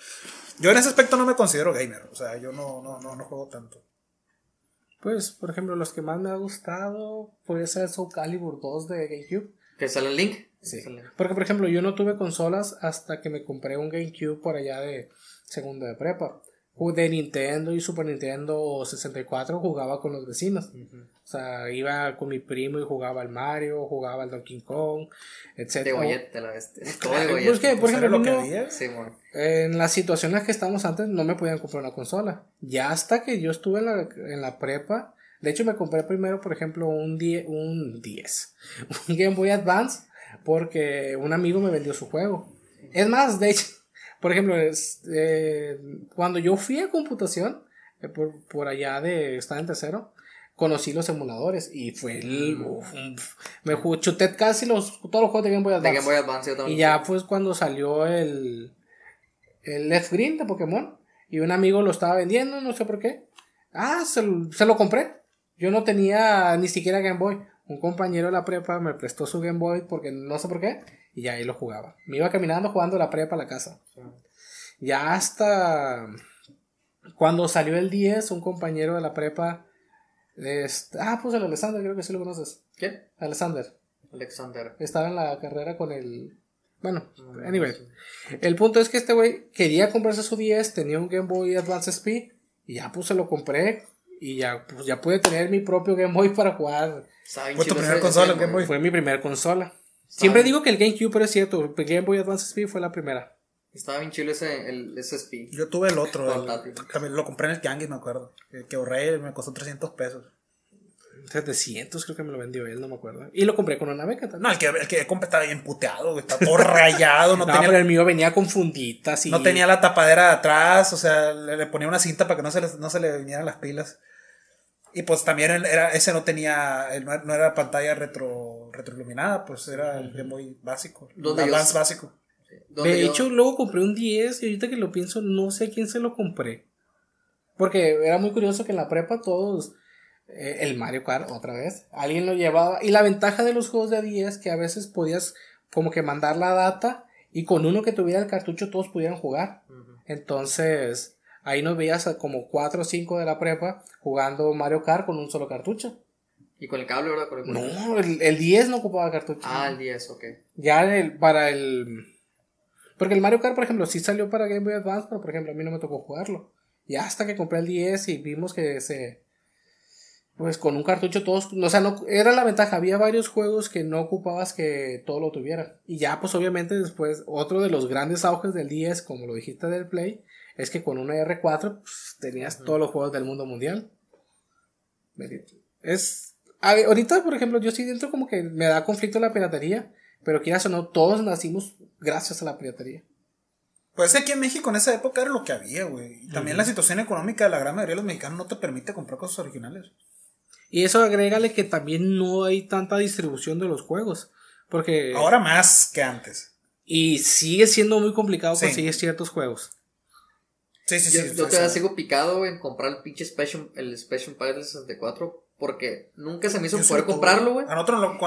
Yo en ese aspecto no me considero gamer, o sea, yo no, no, no, no juego tanto. Pues, por ejemplo, los que más me ha gustado puede ser Soul Calibur 2 de GameCube. ¿Que sale el link? Sí. Porque, por ejemplo, yo no tuve consolas hasta que me compré un GameCube por allá de segundo de prepa. De Nintendo y Super Nintendo 64 jugaba con los vecinos. O sea, iba con mi primo y jugaba al Mario, jugaba al Donkey Kong, etc. De gollete la bestia. Todo de pues gollete. que, por ejemplo, lo no-. Sí, bueno. en las situaciones que estábamos antes no me podían comprar una consola. Ya hasta que yo estuve en la, en la prepa, de hecho me compré primero, por ejemplo, un 10, un 10, un Game Boy Advance, porque un amigo me vendió su juego. Es más, de hecho, por ejemplo, es, eh, cuando yo fui a computación, eh, por, por allá de, estaba en tercero, conocí los emuladores y fue el, uf, uf, me jugué, chuté casi los, todos los juegos de Game Boy De Advance. Game Boy Advance yo también. Y ya pues cuando salió el, el Let's Green de Pokémon y un amigo lo estaba vendiendo, no sé por qué. Ah, se, se lo compré. Yo no tenía ni siquiera Game Boy. Un compañero de la prepa me prestó su Game Boy porque no sé por qué y ya ahí lo jugaba. Me iba caminando jugando la prepa a la casa. Ya hasta cuando salió el 10, un compañero de la prepa... este, ah, pues el Alexander, creo que sí lo conoces. ¿Quién? Alexander. Alexander. Estaba en la carrera con el... Bueno, Mm, anyway. El punto es que este güey quería comprarse su 10, tenía un Game Boy Advance SP y ya pues se lo compré y ya pues ya pude tener mi propio Game Boy para jugar. Fue tu primera consola, Game Boy. Fue mi primer consola. Siempre digo que el GameCube, pero es cierto, el Game Boy Advance SP fue la primera. Estaba bien chido ese, el SSP. Yo tuve el otro, el- también lo compré en el Tianguis, me acuerdo. Que, que ahorré, me costó 300 pesos. 700 creo que me lo vendió él, no me acuerdo. Y lo compré con una beca también. No, el que, el que compré estaba bien puteado, está todo rayado, no, No, tenía, pero el mío venía con funditas y... no tenía la tapadera de atrás, o sea, le, le ponía una cinta para que no se le, no se le vinieran las pilas. Y pues también el- era, ese no tenía, el- no era pantalla retro, retroiluminada, pues era el Game Boy básico, el ¿Dónde yo- Advance básico. De yo- hecho, luego compré un 10 y ahorita que lo pienso, no sé a quién se lo compré. Porque era muy curioso que en la prepa todos, eh, el Mario Kart otra vez, alguien lo llevaba. Y la ventaja de los juegos de 10 que a veces podías como que mandar la data y con uno que tuviera el cartucho todos pudieran jugar. Entonces, ahí nos veías a como 4 o 5 de la prepa jugando Mario Kart con un solo cartucho. Y con el cable, ¿verdad? Con el No, el, el 10 no ocupaba cartucho. Ah, el 10, ok. Ya el- para el Porque el Mario Kart, por ejemplo, sí salió para Game Boy Advance, pero por ejemplo a mí no me tocó jugarlo. Y hasta que compré el 10 y vimos que se... Pues con un cartucho todos... O sea, no, era la ventaja. Había varios juegos que no ocupabas que todo lo tuvieran. Y ya, pues obviamente después, otro de los grandes auges del 10, como lo dijiste del Play, es que con una R4 pues, tenías todos los juegos del mundo mundial. Es... Ahorita, por ejemplo, yo sí dentro como que me da conflicto la piratería. Pero quieras o no, todos nacimos gracias a la piratería. Pues aquí en México en esa época era lo que había, güey. Y también la situación económica de la gran mayoría de los mexicanos no te permite comprar cosas originales. Y eso agrégale que también no hay tanta distribución de los juegos. Porque. Ahora más que antes. Y sigue siendo muy complicado conseguir ciertos juegos. Sí, sí, sí. Yo todavía sigo picado en comprar el pinche Special, el Special Pack del 64. Porque nunca se me hizo poder comprarlo, güey.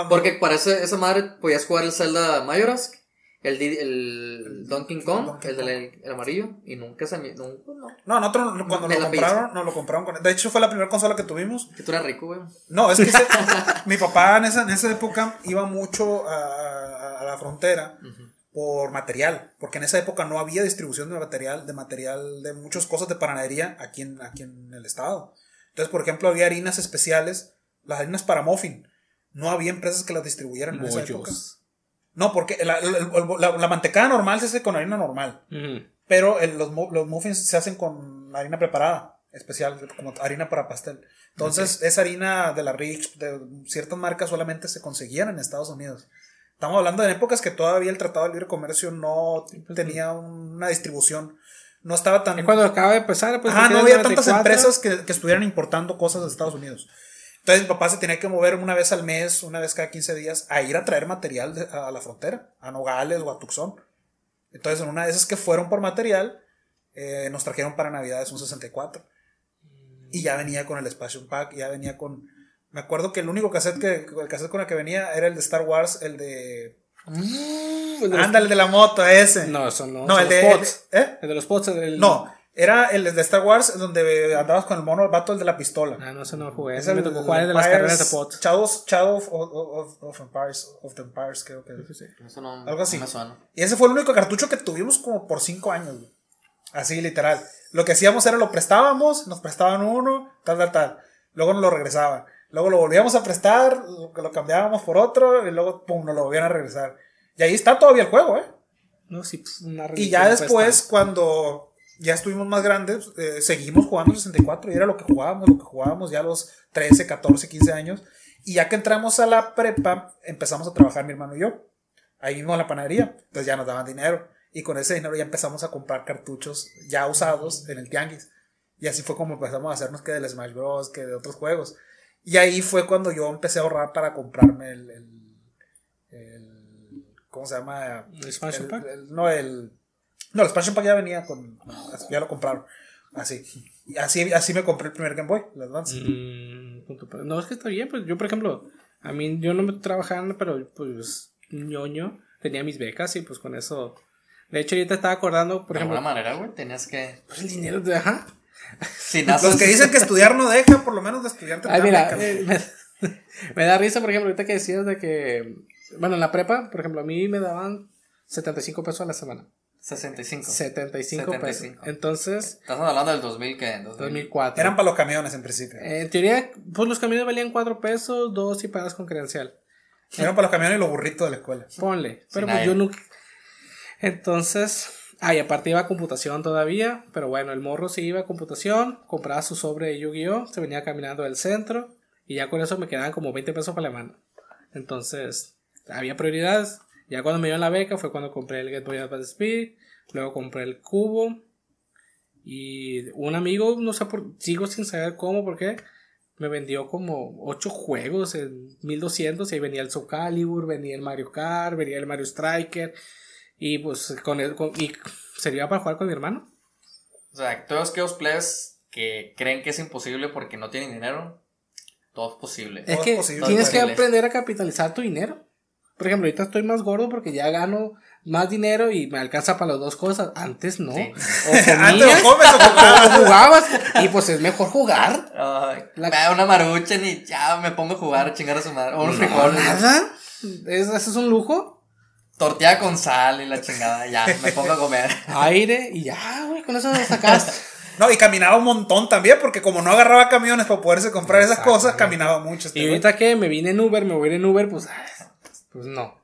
Porque para esa madre podías jugar el Zelda Majorask el, el Donkey Kong, el, del, el amarillo, y nunca se me. no. no, nosotros cuando lo compraron, no lo compraron con. De hecho, fue la primera consola que tuvimos. Que tú eras rico, güey. No, es que mi papá en esa, en esa época iba mucho a, a la frontera. por material, porque en esa época no había distribución de material, de material de muchas cosas de panadería aquí en, aquí en el estado. Entonces, por ejemplo, había harinas especiales, las harinas para muffin. No había empresas que las distribuyeran en esa época. No, porque la, la, mantecada normal se hace con harina normal. Pero los, los, muffins se hacen con harina preparada, especial, como harina para pastel. Entonces, esa harina de la Rich, de ciertas marcas, solamente se conseguían en Estados Unidos. Estamos hablando de épocas que todavía el Tratado de Libre Comercio no pues, tenía una distribución. No estaba tan. Y cuando acaba de empezar, pues. Ah, no había tantas empresas que, que estuvieran importando cosas de Estados Unidos. Entonces mi papá se tenía que mover una vez al mes, una vez cada 15 días, a ir a traer material a la frontera, a Nogales o a Tucson. Entonces en una de esas que fueron por material, eh, nos trajeron para Navidades un 64. Y ya venía con el Expansion Pack, ya venía con... Me acuerdo que el único cassette, que, el cassette con el que venía era el de Star Wars, el de... Mm, Anda, el de la moto, ese. No, eso no. No, el de, el, ¿eh? el de los pots. El... No, era el de Star Wars, donde andabas con el mono, el vato, el de la pistola. Ah, no, eso no jugué. Ese me tocó jugar el de las carreras de pots. Shadows, Shadow of, of, of, Empires, of the Empires, creo que. Sí, Eso no, Algo así. Y ese fue el único cartucho que tuvimos como por cinco años, Así, literal. Lo que hacíamos era lo prestábamos, nos prestaban uno, tal, tal, tal. Luego nos lo regresaban. Luego lo volvíamos a prestar, lo, lo cambiábamos por otro, y luego, pum, nos lo volvían a regresar. Y ahí está todavía el juego, ¿eh? No, sí, pues una Y ya después, cuando ya estuvimos más grandes, eh, seguimos jugando 64 y era lo que jugábamos, lo que jugábamos ya a los 13, 14, 15 años. Y ya que entramos a la prepa, empezamos a trabajar mi hermano y yo, ahí mismo en la panadería. Entonces ya nos daban dinero y con ese dinero ya empezamos a comprar cartuchos ya usados en el tianguis. Y así fue como empezamos a hacernos que del Smash Bros, que de otros juegos. Y ahí fue cuando yo empecé a ahorrar para comprarme el, el, ¿cómo se llama? ¿El Smash Pack? no, el no, el expansion pack ya venía con. Ya lo compraron. Así. Así, así me compré el primer Game Boy, el Advance. Mm, no, es que está bien, pues yo, por ejemplo, a mí yo no me trabajando, pero pues ñoño, tenía mis becas y pues con eso. De hecho, ahorita estaba acordando, por ejemplo. De alguna manera, güey, tenías que. Pues el dinero, de, ajá. Los que dicen que estudiar no deja, por lo menos de estudiante. Ay, mira, eh, me, me, da risa, por ejemplo, ahorita que decías de que. Bueno, en la prepa, por ejemplo, a mí me daban 75 pesos a la semana. 65. 75, pesos. Entonces. Estás hablando del 2000, ¿qué? 2004. Eran para los camiones en principio. en teoría, pues los camiones valían 4 pesos, 2 si pagas con credencial. Eran para los camiones y los burritos de la escuela. Ponle. Pero pues yo nunca. Entonces. Ah, y aparte iba a computación todavía. Pero bueno, el morro sí iba a computación. Compraba su sobre de Yu-Gi-Oh! Se venía caminando del centro. Y ya con eso me quedaban como 20 pesos para la mano. Entonces, había prioridades. Ya cuando me dio la beca fue cuando compré el Get Boy Advance Speed, luego compré el cubo y un amigo, no sé por, sigo sin saber cómo, porque me vendió como 8 juegos en 1200 y ahí venía el Soul Calibur, venía el Mario Kart, venía el Mario Striker y pues con, el, y servía para jugar con mi hermano. O sea, todos aquellos players que creen que es imposible porque no tienen dinero, todo es posible. Es que tienes que aprender a capitalizar tu dinero. Por ejemplo, ahorita estoy más gordo porque ya gano más dinero y me alcanza para las dos cosas. Antes no. O comías, o, jugabas. Y pues es mejor jugar. Ay, Me da una marucha y ya me pongo a jugar, a chingar a su madre. O un frijol. Nada. ¿Eso es un lujo? Tortilla con sal y la chingada, ya, me pongo a comer. Aire y ya, güey, con eso lo sacaste. No, y caminaba un montón también, porque como no agarraba camiones para poderse comprar esas cosas, caminaba mucho. este y güey. ahorita que me vine en Uber, me voy a ir en Uber, pues, ah, pues no.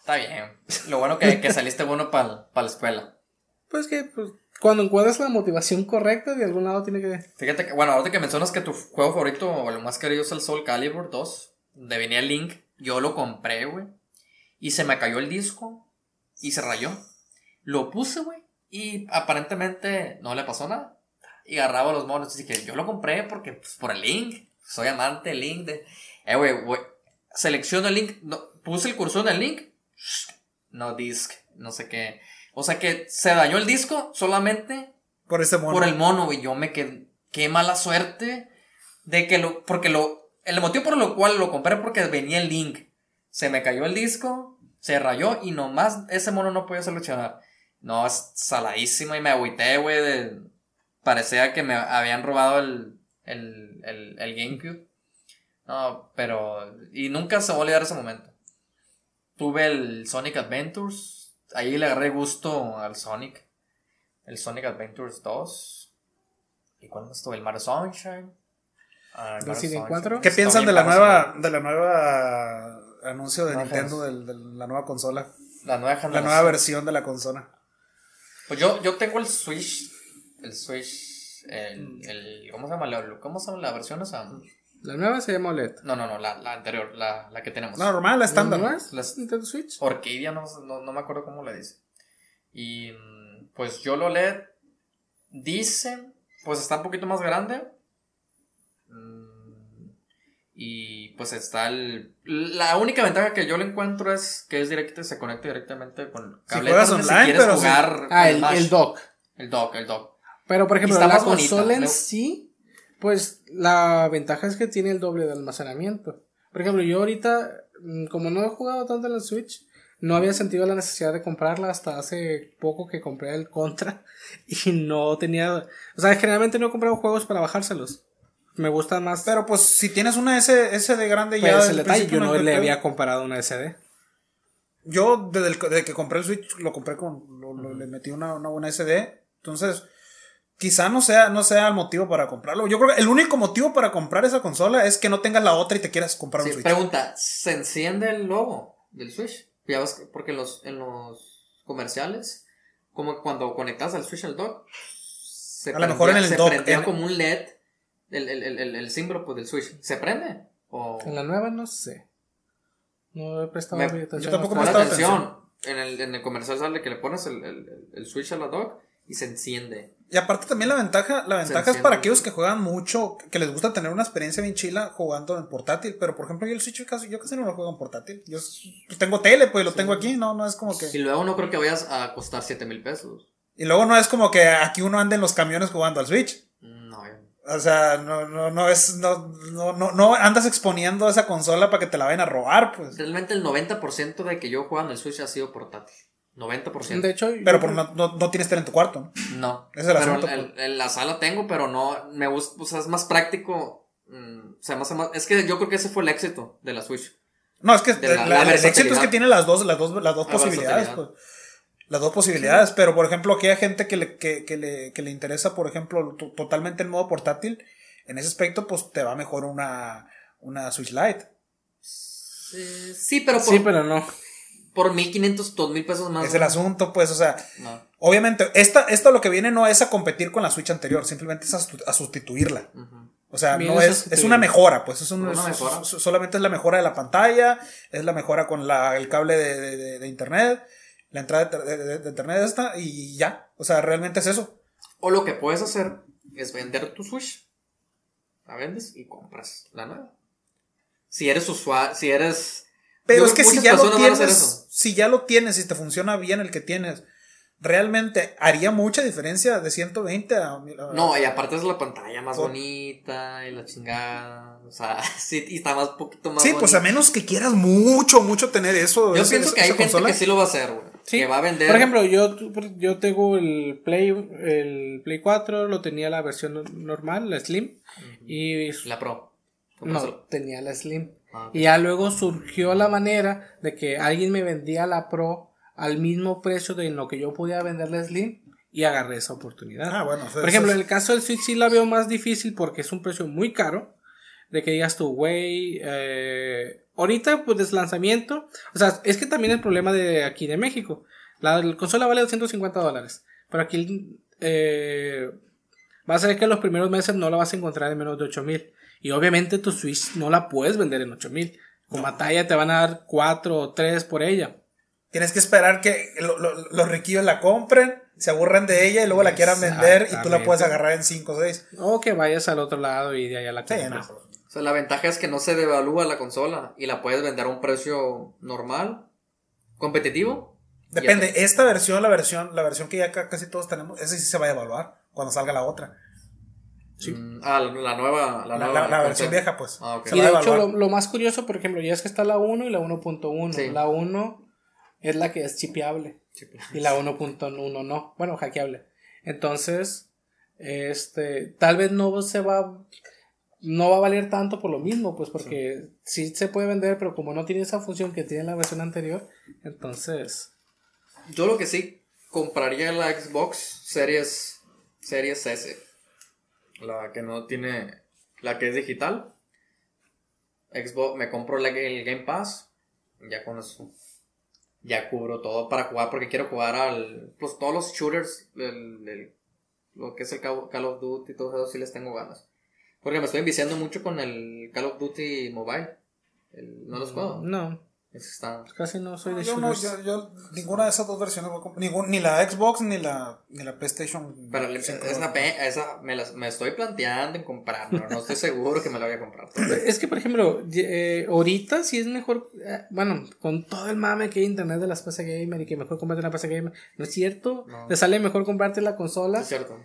Está bien. Lo bueno que, que saliste bueno para la escuela. Pues que, pues, cuando encuentras la motivación correcta, de algún lado tiene que. Fíjate que, bueno, ahorita que mencionas que tu juego favorito o lo más querido es el Soul Calibur 2, donde venía el Link, yo lo compré, güey. Y se me cayó el disco y se rayó. Lo puse, güey. Y aparentemente no le pasó nada. Y agarraba los monos. Así que yo lo compré porque, pues, por el Link. Soy amante del Link. De... Eh, güey, güey. Selecciono el Link. no, puse el cursor en el Link. No disc. No sé qué. O sea que se dañó el disco solamente Por ese mono. por el mono, güey. Yo me quedé. Qué mala suerte. De que lo. Porque lo. El motivo por el cual lo compré porque venía el link. Se me cayó el disco. Se rayó. Y nomás ese mono no podía solucionar. No, es saladísimo. Y me agüité, güey. de- Parecía que me habían robado el. El, el, el GameCube. No, pero. Y nunca se va a olvidar ese momento. Tuve el Sonic Adventures. Ahí le agarré gusto al Sonic. El Sonic Adventures 2. ¿Y cuál más tuve? El Mario Sunshine. Ah, Mario Resident Sunshine. 4. ¿Qué piensan de la nueva, de la nueva anuncio de No, Nintendo, del- de la nueva consola? La nueva La nueva versión de la consola. Pues yo, yo tengo el Switch. El Switch. El, el- ¿Cómo se llama? La- ¿Cómo se llama la versión esa? La nueva se llama OLED. No, no, no, la, la anterior, la, la que tenemos. No, normal, la estándar. ¿La nueva es Las- Nintendo Switch? Orquídea, no, no, no me acuerdo cómo le dice. Y pues yo lo leo. Dicen, pues está un poquito más grande. Mm, Y pues está el. La única ventaja que yo le encuentro es que es directo, se conecta directamente con el cable. juegas Ethernet online, quieres pero sí. jugar Ah, el, el dock. El dock, el dock. Pero por ejemplo, la bonita, consola en sí, pues la ventaja es que tiene el doble de almacenamiento. Por ejemplo, yo ahorita, mm, como no he jugado tanto en la Switch, no había sentido la necesidad de comprarla hasta hace poco que compré el Contra y no tenía, o sea, generalmente no he comprado juegos para bajárselos. Me gusta más. Pero pues si tienes una S, SD grande Pues ya. el detalle, yo no le pedo. había comprado una SD. Yo desde, el- desde que compré el Switch lo compré con. lo- lo- le metí una, una buena SD. Entonces. Quizá no sea, no sea el motivo para comprarlo. Yo creo que el único motivo para comprar esa consola es que no tengas la otra y te quieras comprar Sí, un Switch. pregunta, ¿se enciende el logo del Switch? Ya ves que- porque en los, en los comerciales, como cuando conectas al Switch al dock, se A lo mejor en el se dock, prendía en- como un LED el, el, el, el, el símbolo pues, del Switch. ¿Se prende? ¿O En la nueva no sé. No he prestado Me- atención yo tampoco he prestado atención? En el, en el comercial sale que le pones el, el, el Switch a la dock y se enciende. Y aparte también la ventaja, la ventaja es para aquellos que juegan mucho, que les gusta tener una experiencia bien chila jugando en portátil. Pero por ejemplo, yo el Switch casi, yo casi no lo juego en portátil. Yo tengo tele, pues lo tengo aquí, no, no es como que. Y luego no creo que vayas a costar 7 mil pesos. Y luego no es como que aquí uno anda en los camiones jugando al Switch. No, O sea, no, no, no es, no, no, no, no andas exponiendo esa consola para que te la vayan a robar, pues. realmente el 90% de que yo juego en el Switch ha sido portátil. 90%. De hecho, Pero por no, no, no tienes tele en tu cuarto. ¿no? Es el pero asunto, en, pues. en la sala tengo, pero no. Me gusta. O sea, es más práctico. mm, o sea, más, más- es que yo creo que ese fue el éxito de la Switch. No, es que De la- la- la el éxito es que tiene las dos, las dos, las dos La posibilidades, pues. Las dos posibilidades, pero por ejemplo, aquí hay gente que le, que, que le, que le interesa, por ejemplo, to- totalmente en modo portátil. En ese aspecto, pues te va mejor una, una Switch Lite. Eh, sí, pero por, Sí, pero no. por 1500, 2000 pesos más. Es el asunto, pues, o sea, No. obviamente, esta, esto lo que viene no es a competir con la Switch anterior, simplemente es a, sustituirla. O sea, no es, es una mejora, pues es, un- Una es- mejora. es- solamente es la mejora de la pantalla, es la mejora con la, el cable de, de- de- de internet, la entrada de, de- de- internet esta y ya. O sea, realmente es eso. O lo que puedes hacer es vender tu Switch. La vendes y compras la nueva. Si eres usuario, si eres. Pero es que si ya lo tienes, si ya lo tienes y te funciona bien el que tienes, realmente haría mucha diferencia de 120 a... No, y aparte es la pantalla más Por- bonita y la chingada. O sea, sí, y está más poquito más Sí, pues a menos que quieras mucho, mucho tener eso. Yo ese- pienso que hay gente consola. que sí lo va a hacer, güey. Sí. Que va a vender. Por ejemplo, yo, yo tengo el Play, el Play 4, lo tenía la versión normal, la Slim, y la Pro. no, tenía la Slim. Ah. Y ya luego surgió la manera de que alguien me vendía la Pro al mismo precio de lo que yo podía vender la Slim y agarré esa oportunidad. Ah, bueno. Por ejemplo, en el caso del Switch sí la veo más difícil porque es un precio muy caro. De que digas tú, güey, eh, ahorita pues desde lanzamiento, o sea, es que también el problema de aquí de México, la, la consola vale 250 dólares, pero aquí eh, va a ser que en los primeros meses no la vas a encontrar en menos de 8000 y obviamente tu Switch no la puedes vender en 8000. Con batalla te van a dar 4 o 3 por ella. Tienes que esperar que lo- lo- los riquillos la compren, se aburran de ella y luego la quieran vender y tú la puedes agarrar en 5 o 6. O que vayas al otro lado y de allá la Sí, compras. no. O sea, la ventaja es que no se devalúa la consola y la puedes vender a un precio normal, competitivo. Depende, esta versión, la versión, la versión que ya ca- casi todos tenemos, esa sí se va a evaluar cuando salga la otra. Sí. Mm, ah, la nueva. La, La, nueva la- la versión vieja, pues. Ah, ok. se Y de hecho, lo, lo más curioso, por ejemplo, ya es que está la 1 y la 1.1. Sí. La 1 es la que es chipeable y la 1.1 no. Bueno, hackeable. Entonces, este, tal vez no se va, no va a valer tanto por lo mismo, pues porque sí, se puede vender, pero como no tiene esa función que tiene la versión anterior, entonces, Yo lo que sí compraría la Xbox Series, Series S. La que no tiene. La que es digital. Xbox, me compro la- el Game Pass. Ya con eso. Ya cubro todo para jugar. Porque quiero jugar al. Pues todos los shooters. el- el- lo que es el Call of Duty y todo eso sí les tengo ganas. Porque me estoy enviciando mucho con el Call of Duty Mobile. El- ¿No los juego? no, Es que está. casi no soy de Yo no, yo, yo- ninguna de esas dos versiones voy a comprar. Ningún- ni la Xbox ni la, ni la PlayStation. Pero le- esa, pe- esa me, las- me estoy planteando en comprar, pero no estoy seguro que me la voy a comprar. Es que, por ejemplo, eh, ahorita sí es mejor, eh, bueno, con todo el mame que hay en internet de las PC Gamer y que mejor comprarte una PC Gamer, ¿no es cierto? No. Te sale mejor comprarte la consola Es cierto.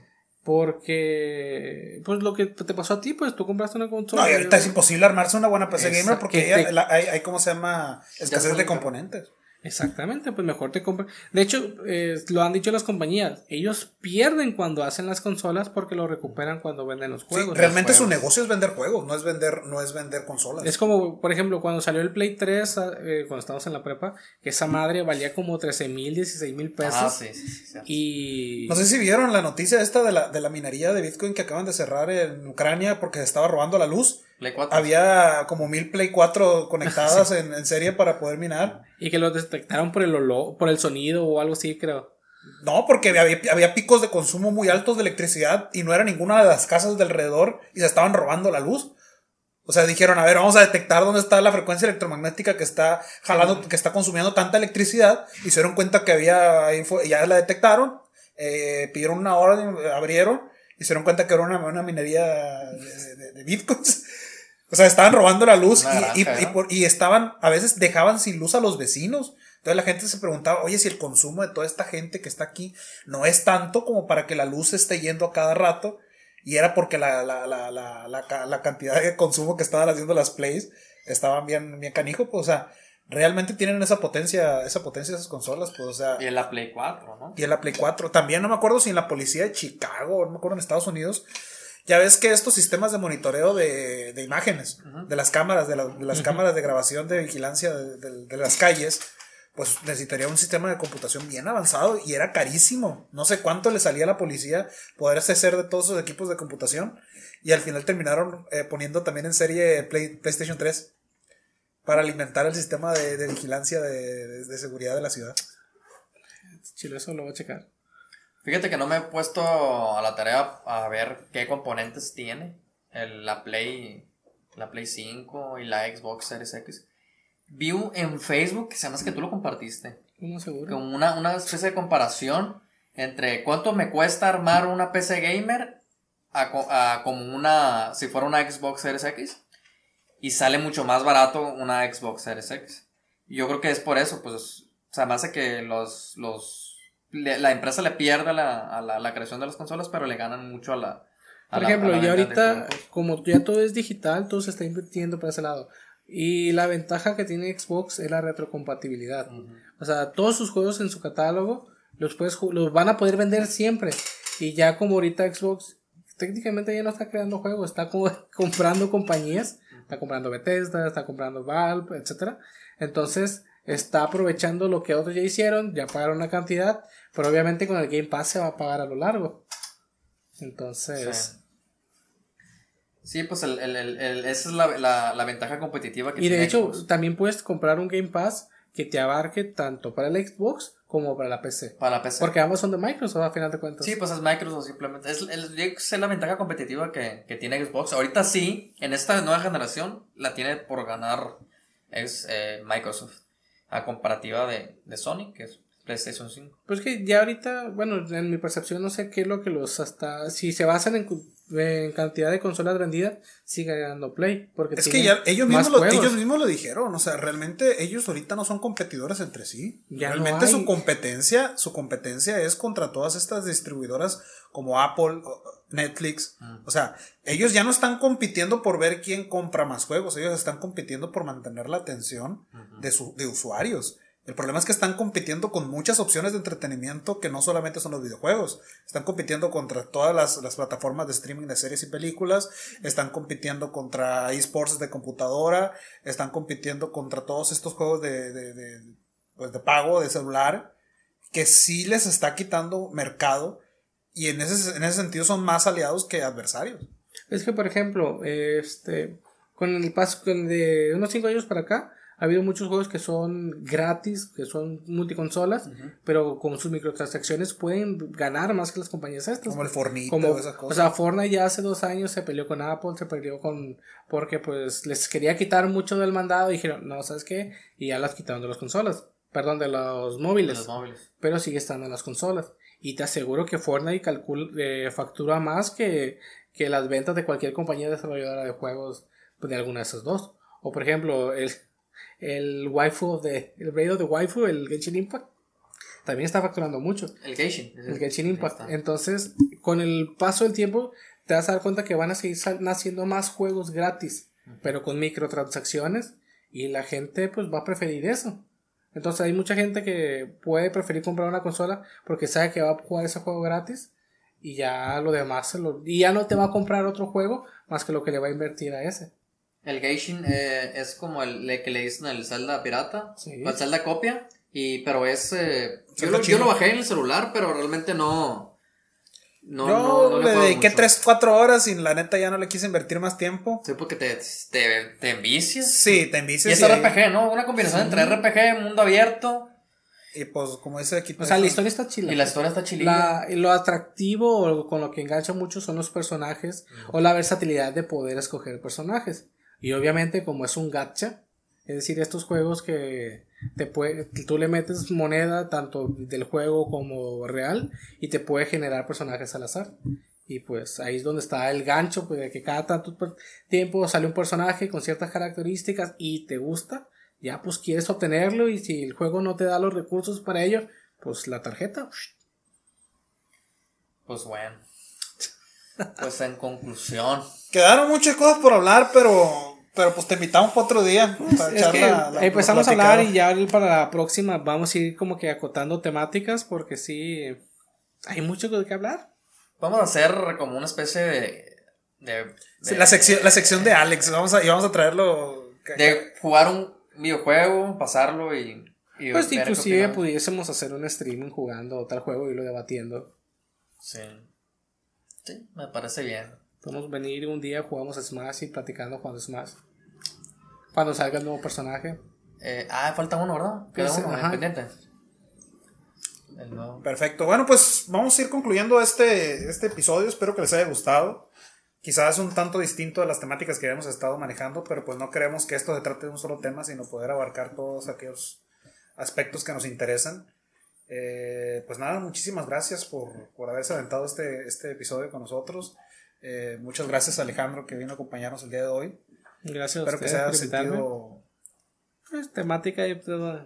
Porque, pues lo que te pasó a ti, pues tú compraste una consola. No, y ahorita es imposible armarse una buena PC Exacto. gamer porque te- la- hay, hay, ¿cómo se llama? Escasez de componentes. Exactamente, pues mejor te compras. De hecho, eh, lo han dicho las compañías, ellos pierden cuando hacen las consolas porque lo recuperan cuando venden los Sí, juegos. realmente Los su negocio es vender juegos, no es vender, no es vender consolas. Es como, por ejemplo, cuando salió el Play 3, eh, cuando estábamos en la prepa, que esa madre valía como 13 mil, 16 mil pesos. Ah, sí, sí, sí, sí. Y. No sé si vieron la noticia esta de la, de la minería de Bitcoin que acaban de cerrar en Ucrania porque se estaba robando la luz. Play 4. Había como mil Play 4 conectadas en, en serie para poder minar. Y que lo detectaron por el olor, por el sonido o algo así, creo. No, porque había, había picos de consumo muy altos de electricidad y no era ninguna de las casas de alrededor y se estaban robando la luz. O sea, dijeron, a ver, vamos a detectar dónde está la frecuencia electromagnética que está jalando, que está consumiendo tanta electricidad. Y se dieron cuenta que había, ya la detectaron, eh, pidieron una orden, abrieron y se dieron cuenta que era una, una minería de, de- de bitcoins. O sea, estaban robando la luz y, y- granja, y ¿no? por- y estaban, a veces dejaban sin luz a los vecinos. Entonces la gente se preguntaba, oye, si el consumo de toda esta gente que está aquí no es tanto como para que la luz esté yendo a cada rato. Y era porque la, la, la, la, la, ca- la cantidad de consumo que estaban haciendo las plays estaban bien, bien canijo, pues, o sea, realmente tienen esa potencia, esa potencia esas consolas, pues, o sea, Y en la Play 4, ¿no? y en la Play 4. También no me acuerdo si en la policía de Chicago, no me acuerdo en Estados Unidos. Ya ves que estos sistemas de monitoreo de, de imágenes, de las cámaras, de, la- de las cámaras de grabación de vigilancia de, las calles, pues necesitaría un sistema de computación bien avanzado y era carísimo. No sé cuánto le salía a la policía poder hacer de todos esos equipos de computación. Y al final terminaron eh, poniendo también en serie Play- PlayStation 3 para alimentar el sistema de, vigilancia de seguridad de la ciudad. Chile, eso lo voy a checar. Fíjate que no me he puesto a la tarea a ver qué componentes tiene el- la Play la Play 5 y la Xbox Series X. Vi en Facebook, que se llama que tú lo compartiste, No seguro. como una, una especie de comparación entre cuánto me cuesta armar una PC gamer a, a como una, si fuera una Xbox Series X, y sale mucho más barato una Xbox Series X. Yo creo que es por eso, pues, o sea, me hace que los, los, la empresa le pierda la, a la, la creación de las consolas, pero le ganan mucho a la... a Por ejemplo, la y ahorita, como ya todo es digital, todo se está invirtiendo para ese lado. Y la ventaja que tiene Xbox es la retrocompatibilidad. O sea, todos sus juegos en su catálogo los, puedes, los van a poder vender siempre. Y ya como ahorita Xbox técnicamente ya no está creando juegos, está como comprando compañías Está comprando Bethesda, está comprando Valve, etcétera. Entonces, está aprovechando lo que otros ya hicieron, ya pagaron una cantidad, pero obviamente con el Game Pass se va a pagar a lo largo. Entonces, Sí, pues el, el, el, esa es la, la, la ventaja competitiva que y de hecho, Xbox. también puedes comprar un Game Pass que te abarque tanto para el Xbox como para la PC. para la PC. Porque ambos son de Microsoft a final de cuentas. Sí, pues es Microsoft simplemente. Es la ventaja competitiva que, que tiene Xbox. Ahorita sí, en esta nueva generación, la tiene por ganar es eh, Microsoft. A comparativa de, de Sony, que es PlayStation 5. Pues que ya ahorita, bueno, en mi percepción no sé qué es lo que los hasta... Si se basan en, en cantidad de consolas vendidas, sigue ganando Play. Porque Es que ya ellos mismos, lo, ellos mismos lo dijeron, o sea, realmente ellos ahorita no son competidores entre sí. Ya no realmente hay. su competencia, su competencia es contra todas estas distribuidoras como Apple, Netflix. O sea, ellos ya no están compitiendo por ver quién compra más juegos, ellos están compitiendo por mantener la atención de, su, de usuarios. El problema es que están compitiendo con muchas opciones de entretenimiento que no solamente son los videojuegos. Están compitiendo contra todas las, las plataformas de streaming de series y películas. Están compitiendo contra esports de computadora. Están compitiendo contra todos estos juegos de, de, de, pues de pago de celular. Que sí les está quitando mercado. Y en ese, en ese sentido son más aliados que adversarios. Es que, por ejemplo, este, con el paso de unos 5 años para acá, ha habido muchos juegos que son gratis, que son multiconsolas, pero con sus microtransacciones pueden ganar más que las compañías estas. Como el Fornite Como, o esas o cosas. sea, Fortnite ya hace dos años se peleó con Apple, se peleó con, porque pues les quería quitar mucho del mandado y dijeron, no, ¿sabes qué? Y ya las quitaron de las consolas, perdón, de los móviles, Los móviles. pero sigue estando en las consolas. Y te aseguro que Fortnite calcula, eh, factura más que, que las ventas de cualquier compañía desarrolladora de juegos de alguna de esas dos. O por ejemplo, el, el waifu de, el rey de waifu, el Genshin Impact, también está facturando mucho. El Genshin. El Genshin Impact. Entonces, con el paso del tiempo, te vas a dar cuenta que van a seguir naciendo más juegos gratis, pero con microtransacciones, y la gente pues va a preferir eso. Entonces hay mucha gente que puede preferir comprar una consola porque sabe que va a jugar ese juego gratis y ya lo demás se lo, y ya no te va a comprar otro juego más que lo que le va a invertir a ese. El Genshin eh, es como el, le- que le dicen el Zelda pirata. Sí. O el Zelda copia. Y, pero es. eh, yo, lo, yo lo bajé en el celular, pero realmente no. No, Yo no, no le juego dediqué mucho. 3, 4 horas y la neta ya no le quise invertir más tiempo. Sí, porque te, te, te envicias. Sí, te Y envicias. es y- RPG, ¿no? Una combinación entre RPG, mundo abierto. Y pues, como dice aquí. O sea, la historia está chila. Y la historia está chilita. La- lo atractivo o con lo que engancha mucho son los personajes o la versatilidad de poder escoger personajes. Y obviamente como es un gacha, es decir, estos juegos que te puede, tú le metes moneda tanto del juego como real y te puede generar personajes al azar. Y pues ahí es donde está el gancho, pues de que cada tanto tiempo sale un personaje con ciertas características y te gusta, ya pues quieres obtenerlo y si el juego no te da los recursos para ello, pues la tarjeta, Pues bueno. Pues en conclusión. Quedaron muchas cosas por hablar, pero. Pero pues te invitamos para otro día. Para Es que la- la- empezamos a hablar y ya para la próxima vamos a ir como que acotando temáticas porque sí hay mucho de qué hablar. Vamos a hacer como una especie de. de, Sí, de- la, sección, la sección de Alex. Vamos a, y vamos a traerlo. de jugar un videojuego, pasarlo y. y Pues inclusive pudiésemos hacer un streaming jugando tal juego y lo debatiendo. Sí. Sí, me parece bien. Podemos venir un día, jugamos a Smash y platicando jugando Smash. Cuando salga el nuevo personaje. Eh, ah, falta uno, ¿verdad? Queda Pues, uno ajá. pendiente. El nuevo. Perfecto. Bueno, pues vamos a ir concluyendo este, este episodio. Espero que les haya gustado. Quizás un tanto distinto de las temáticas que habíamos estado manejando, pero pues no queremos que esto se trate de un solo tema, sino poder abarcar todos aquellos aspectos que nos interesan. Eh, pues nada, muchísimas gracias por, por haberse aventado este, este episodio con nosotros. Eh, muchas gracias a Alejandro que vino a acompañarnos el día de hoy. Gracias a Espero que se haya sentido Pues, temática de,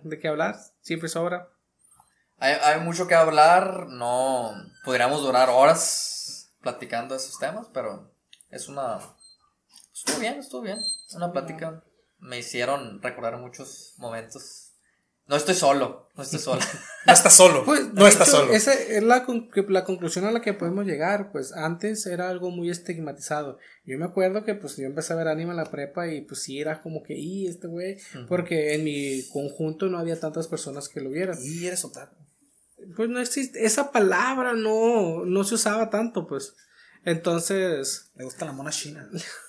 de qué hablar, siempre sobra. Hay, hay mucho que hablar, no podríamos durar horas platicando de esos temas, pero es una... Estuvo bien, estuvo bien. Una plática. Me hicieron recordar muchos momentos No estoy solo, no estoy solo. no estás solo, Pues, no estás hecho, solo. Esa es la, la conclusión a la que podemos llegar. Pues antes era algo muy estigmatizado. Yo me acuerdo que pues yo empecé a ver anime en la prepa y pues sí era como que, y este güey, porque en mi conjunto no había tantas personas que lo vieran. Y eres otaku. Pues no existe, esa palabra no, no se usaba tanto, pues. Entonces, Le gusta la mona china.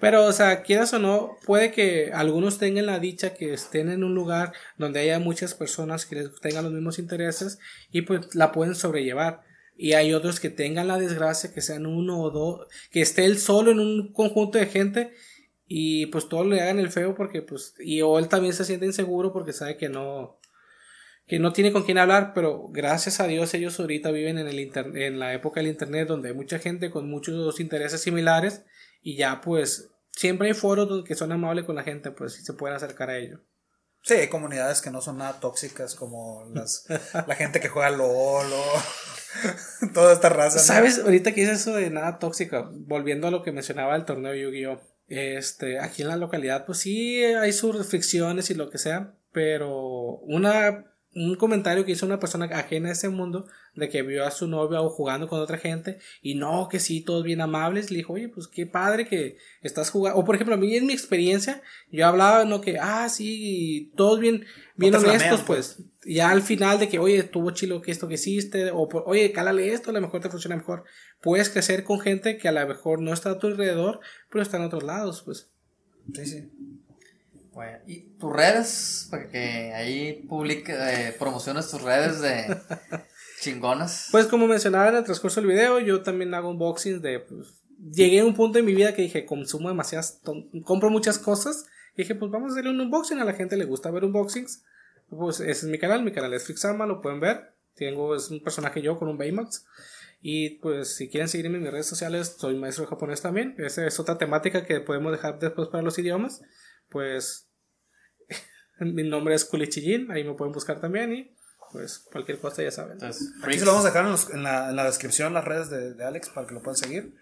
Pero, o sea, quieras o no, puede que algunos tengan la dicha que estén en un lugar donde haya muchas personas que les tengan los mismos intereses y pues la pueden sobrellevar. Y hay otros que tengan la desgracia que sean uno o dos, que esté él solo en un conjunto de gente y pues todos le hagan el feo porque pues, y o él también se siente inseguro porque sabe que no, que no tiene con quién hablar, pero gracias a Dios ellos ahorita viven en, el inter- en la época del Internet donde hay mucha gente con muchos intereses similares y ya pues siempre hay foros donde que son amables con la gente, pues y se pueden acercar a ello. Sí, hay comunidades que no son nada tóxicas como las, la gente que juega LOL o toda esta raza. ¿no? ¿Sabes? Ahorita que dices eso de nada tóxica, volviendo a lo que mencionaba el torneo Yu-Gi-Oh! Este, aquí en la localidad, pues sí hay sus fricciones y lo que sea, pero una, un comentario que hizo una persona ajena a ese mundo de que vio a su novia o jugando con otra gente y no, que sí, todos bien amables, le dijo, oye, pues qué padre que estás jugando. O por ejemplo, a mí en mi experiencia, yo hablaba, no, que, ah, sí, todos bien, bien honestos, flamean, pues. Ya al final de que, oye, estuvo chilo que esto que hiciste, o por, oye, cálale esto, a lo mejor te funciona mejor. Puedes crecer con gente que a lo mejor no está a tu alrededor, pero está en otros lados, pues. Sí, sí. Bueno, y tus redes, para que ahí publique, eh, promociones tus redes de chingonas. Pues como mencionaba en el transcurso del video, yo también hago unboxings de, pues, llegué a un punto en mi vida que dije, consumo demasiadas, compro muchas cosas, y dije, pues vamos a hacerle un unboxing, a la gente le gusta ver unboxings, pues ese es mi canal, mi canal es Flixama, lo pueden ver, tengo, es un personaje yo con un Baymax, y pues si quieren seguirme en mis redes sociales, soy maestro de japonés también, esa es otra temática que podemos dejar después para los idiomas, pues mi nombre es Kulichijin, ahí me pueden buscar también, y pues cualquier cosa ya saben. Entonces, Aquí se lo vamos a dejar en, los- en la, en la descripción, las redes de, de Alex, para que lo puedan seguir.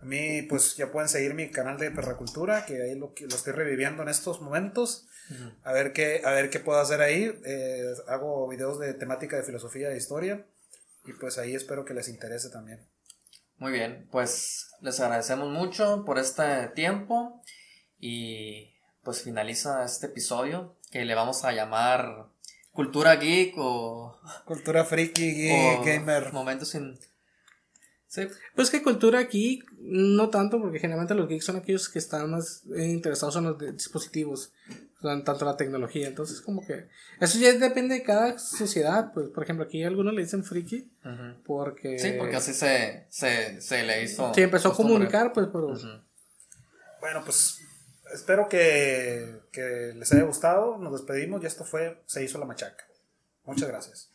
A mí, pues ya pueden seguir mi canal de Perracultura, que ahí lo, que- lo estoy reviviendo en estos momentos. A ver qué, a ver qué puedo hacer ahí. Eh, hago videos de temática de filosofía e historia. Y pues ahí espero que les interese también. Muy bien, pues les agradecemos mucho por este tiempo y pues finaliza este episodio que le vamos a llamar Cultura Geek o, Cultura friki, geek, o gamer. Momentos sin... Sí, Pues que cultura aquí, no tanto, porque generalmente los geeks son aquellos que están más eh, interesados en los dispositivos, tanto la tecnología. Entonces, como que eso ya depende de cada sociedad. Pues, por ejemplo, aquí algunos le dicen friki ujú. porque. sí porque así se, se, se le hizo... Sí, empezó a comunicar, pues, pero. Ujú. Bueno, pues espero que, les haya gustado. Nos despedimos y esto fue Se hizo la machaca. Muchas gracias.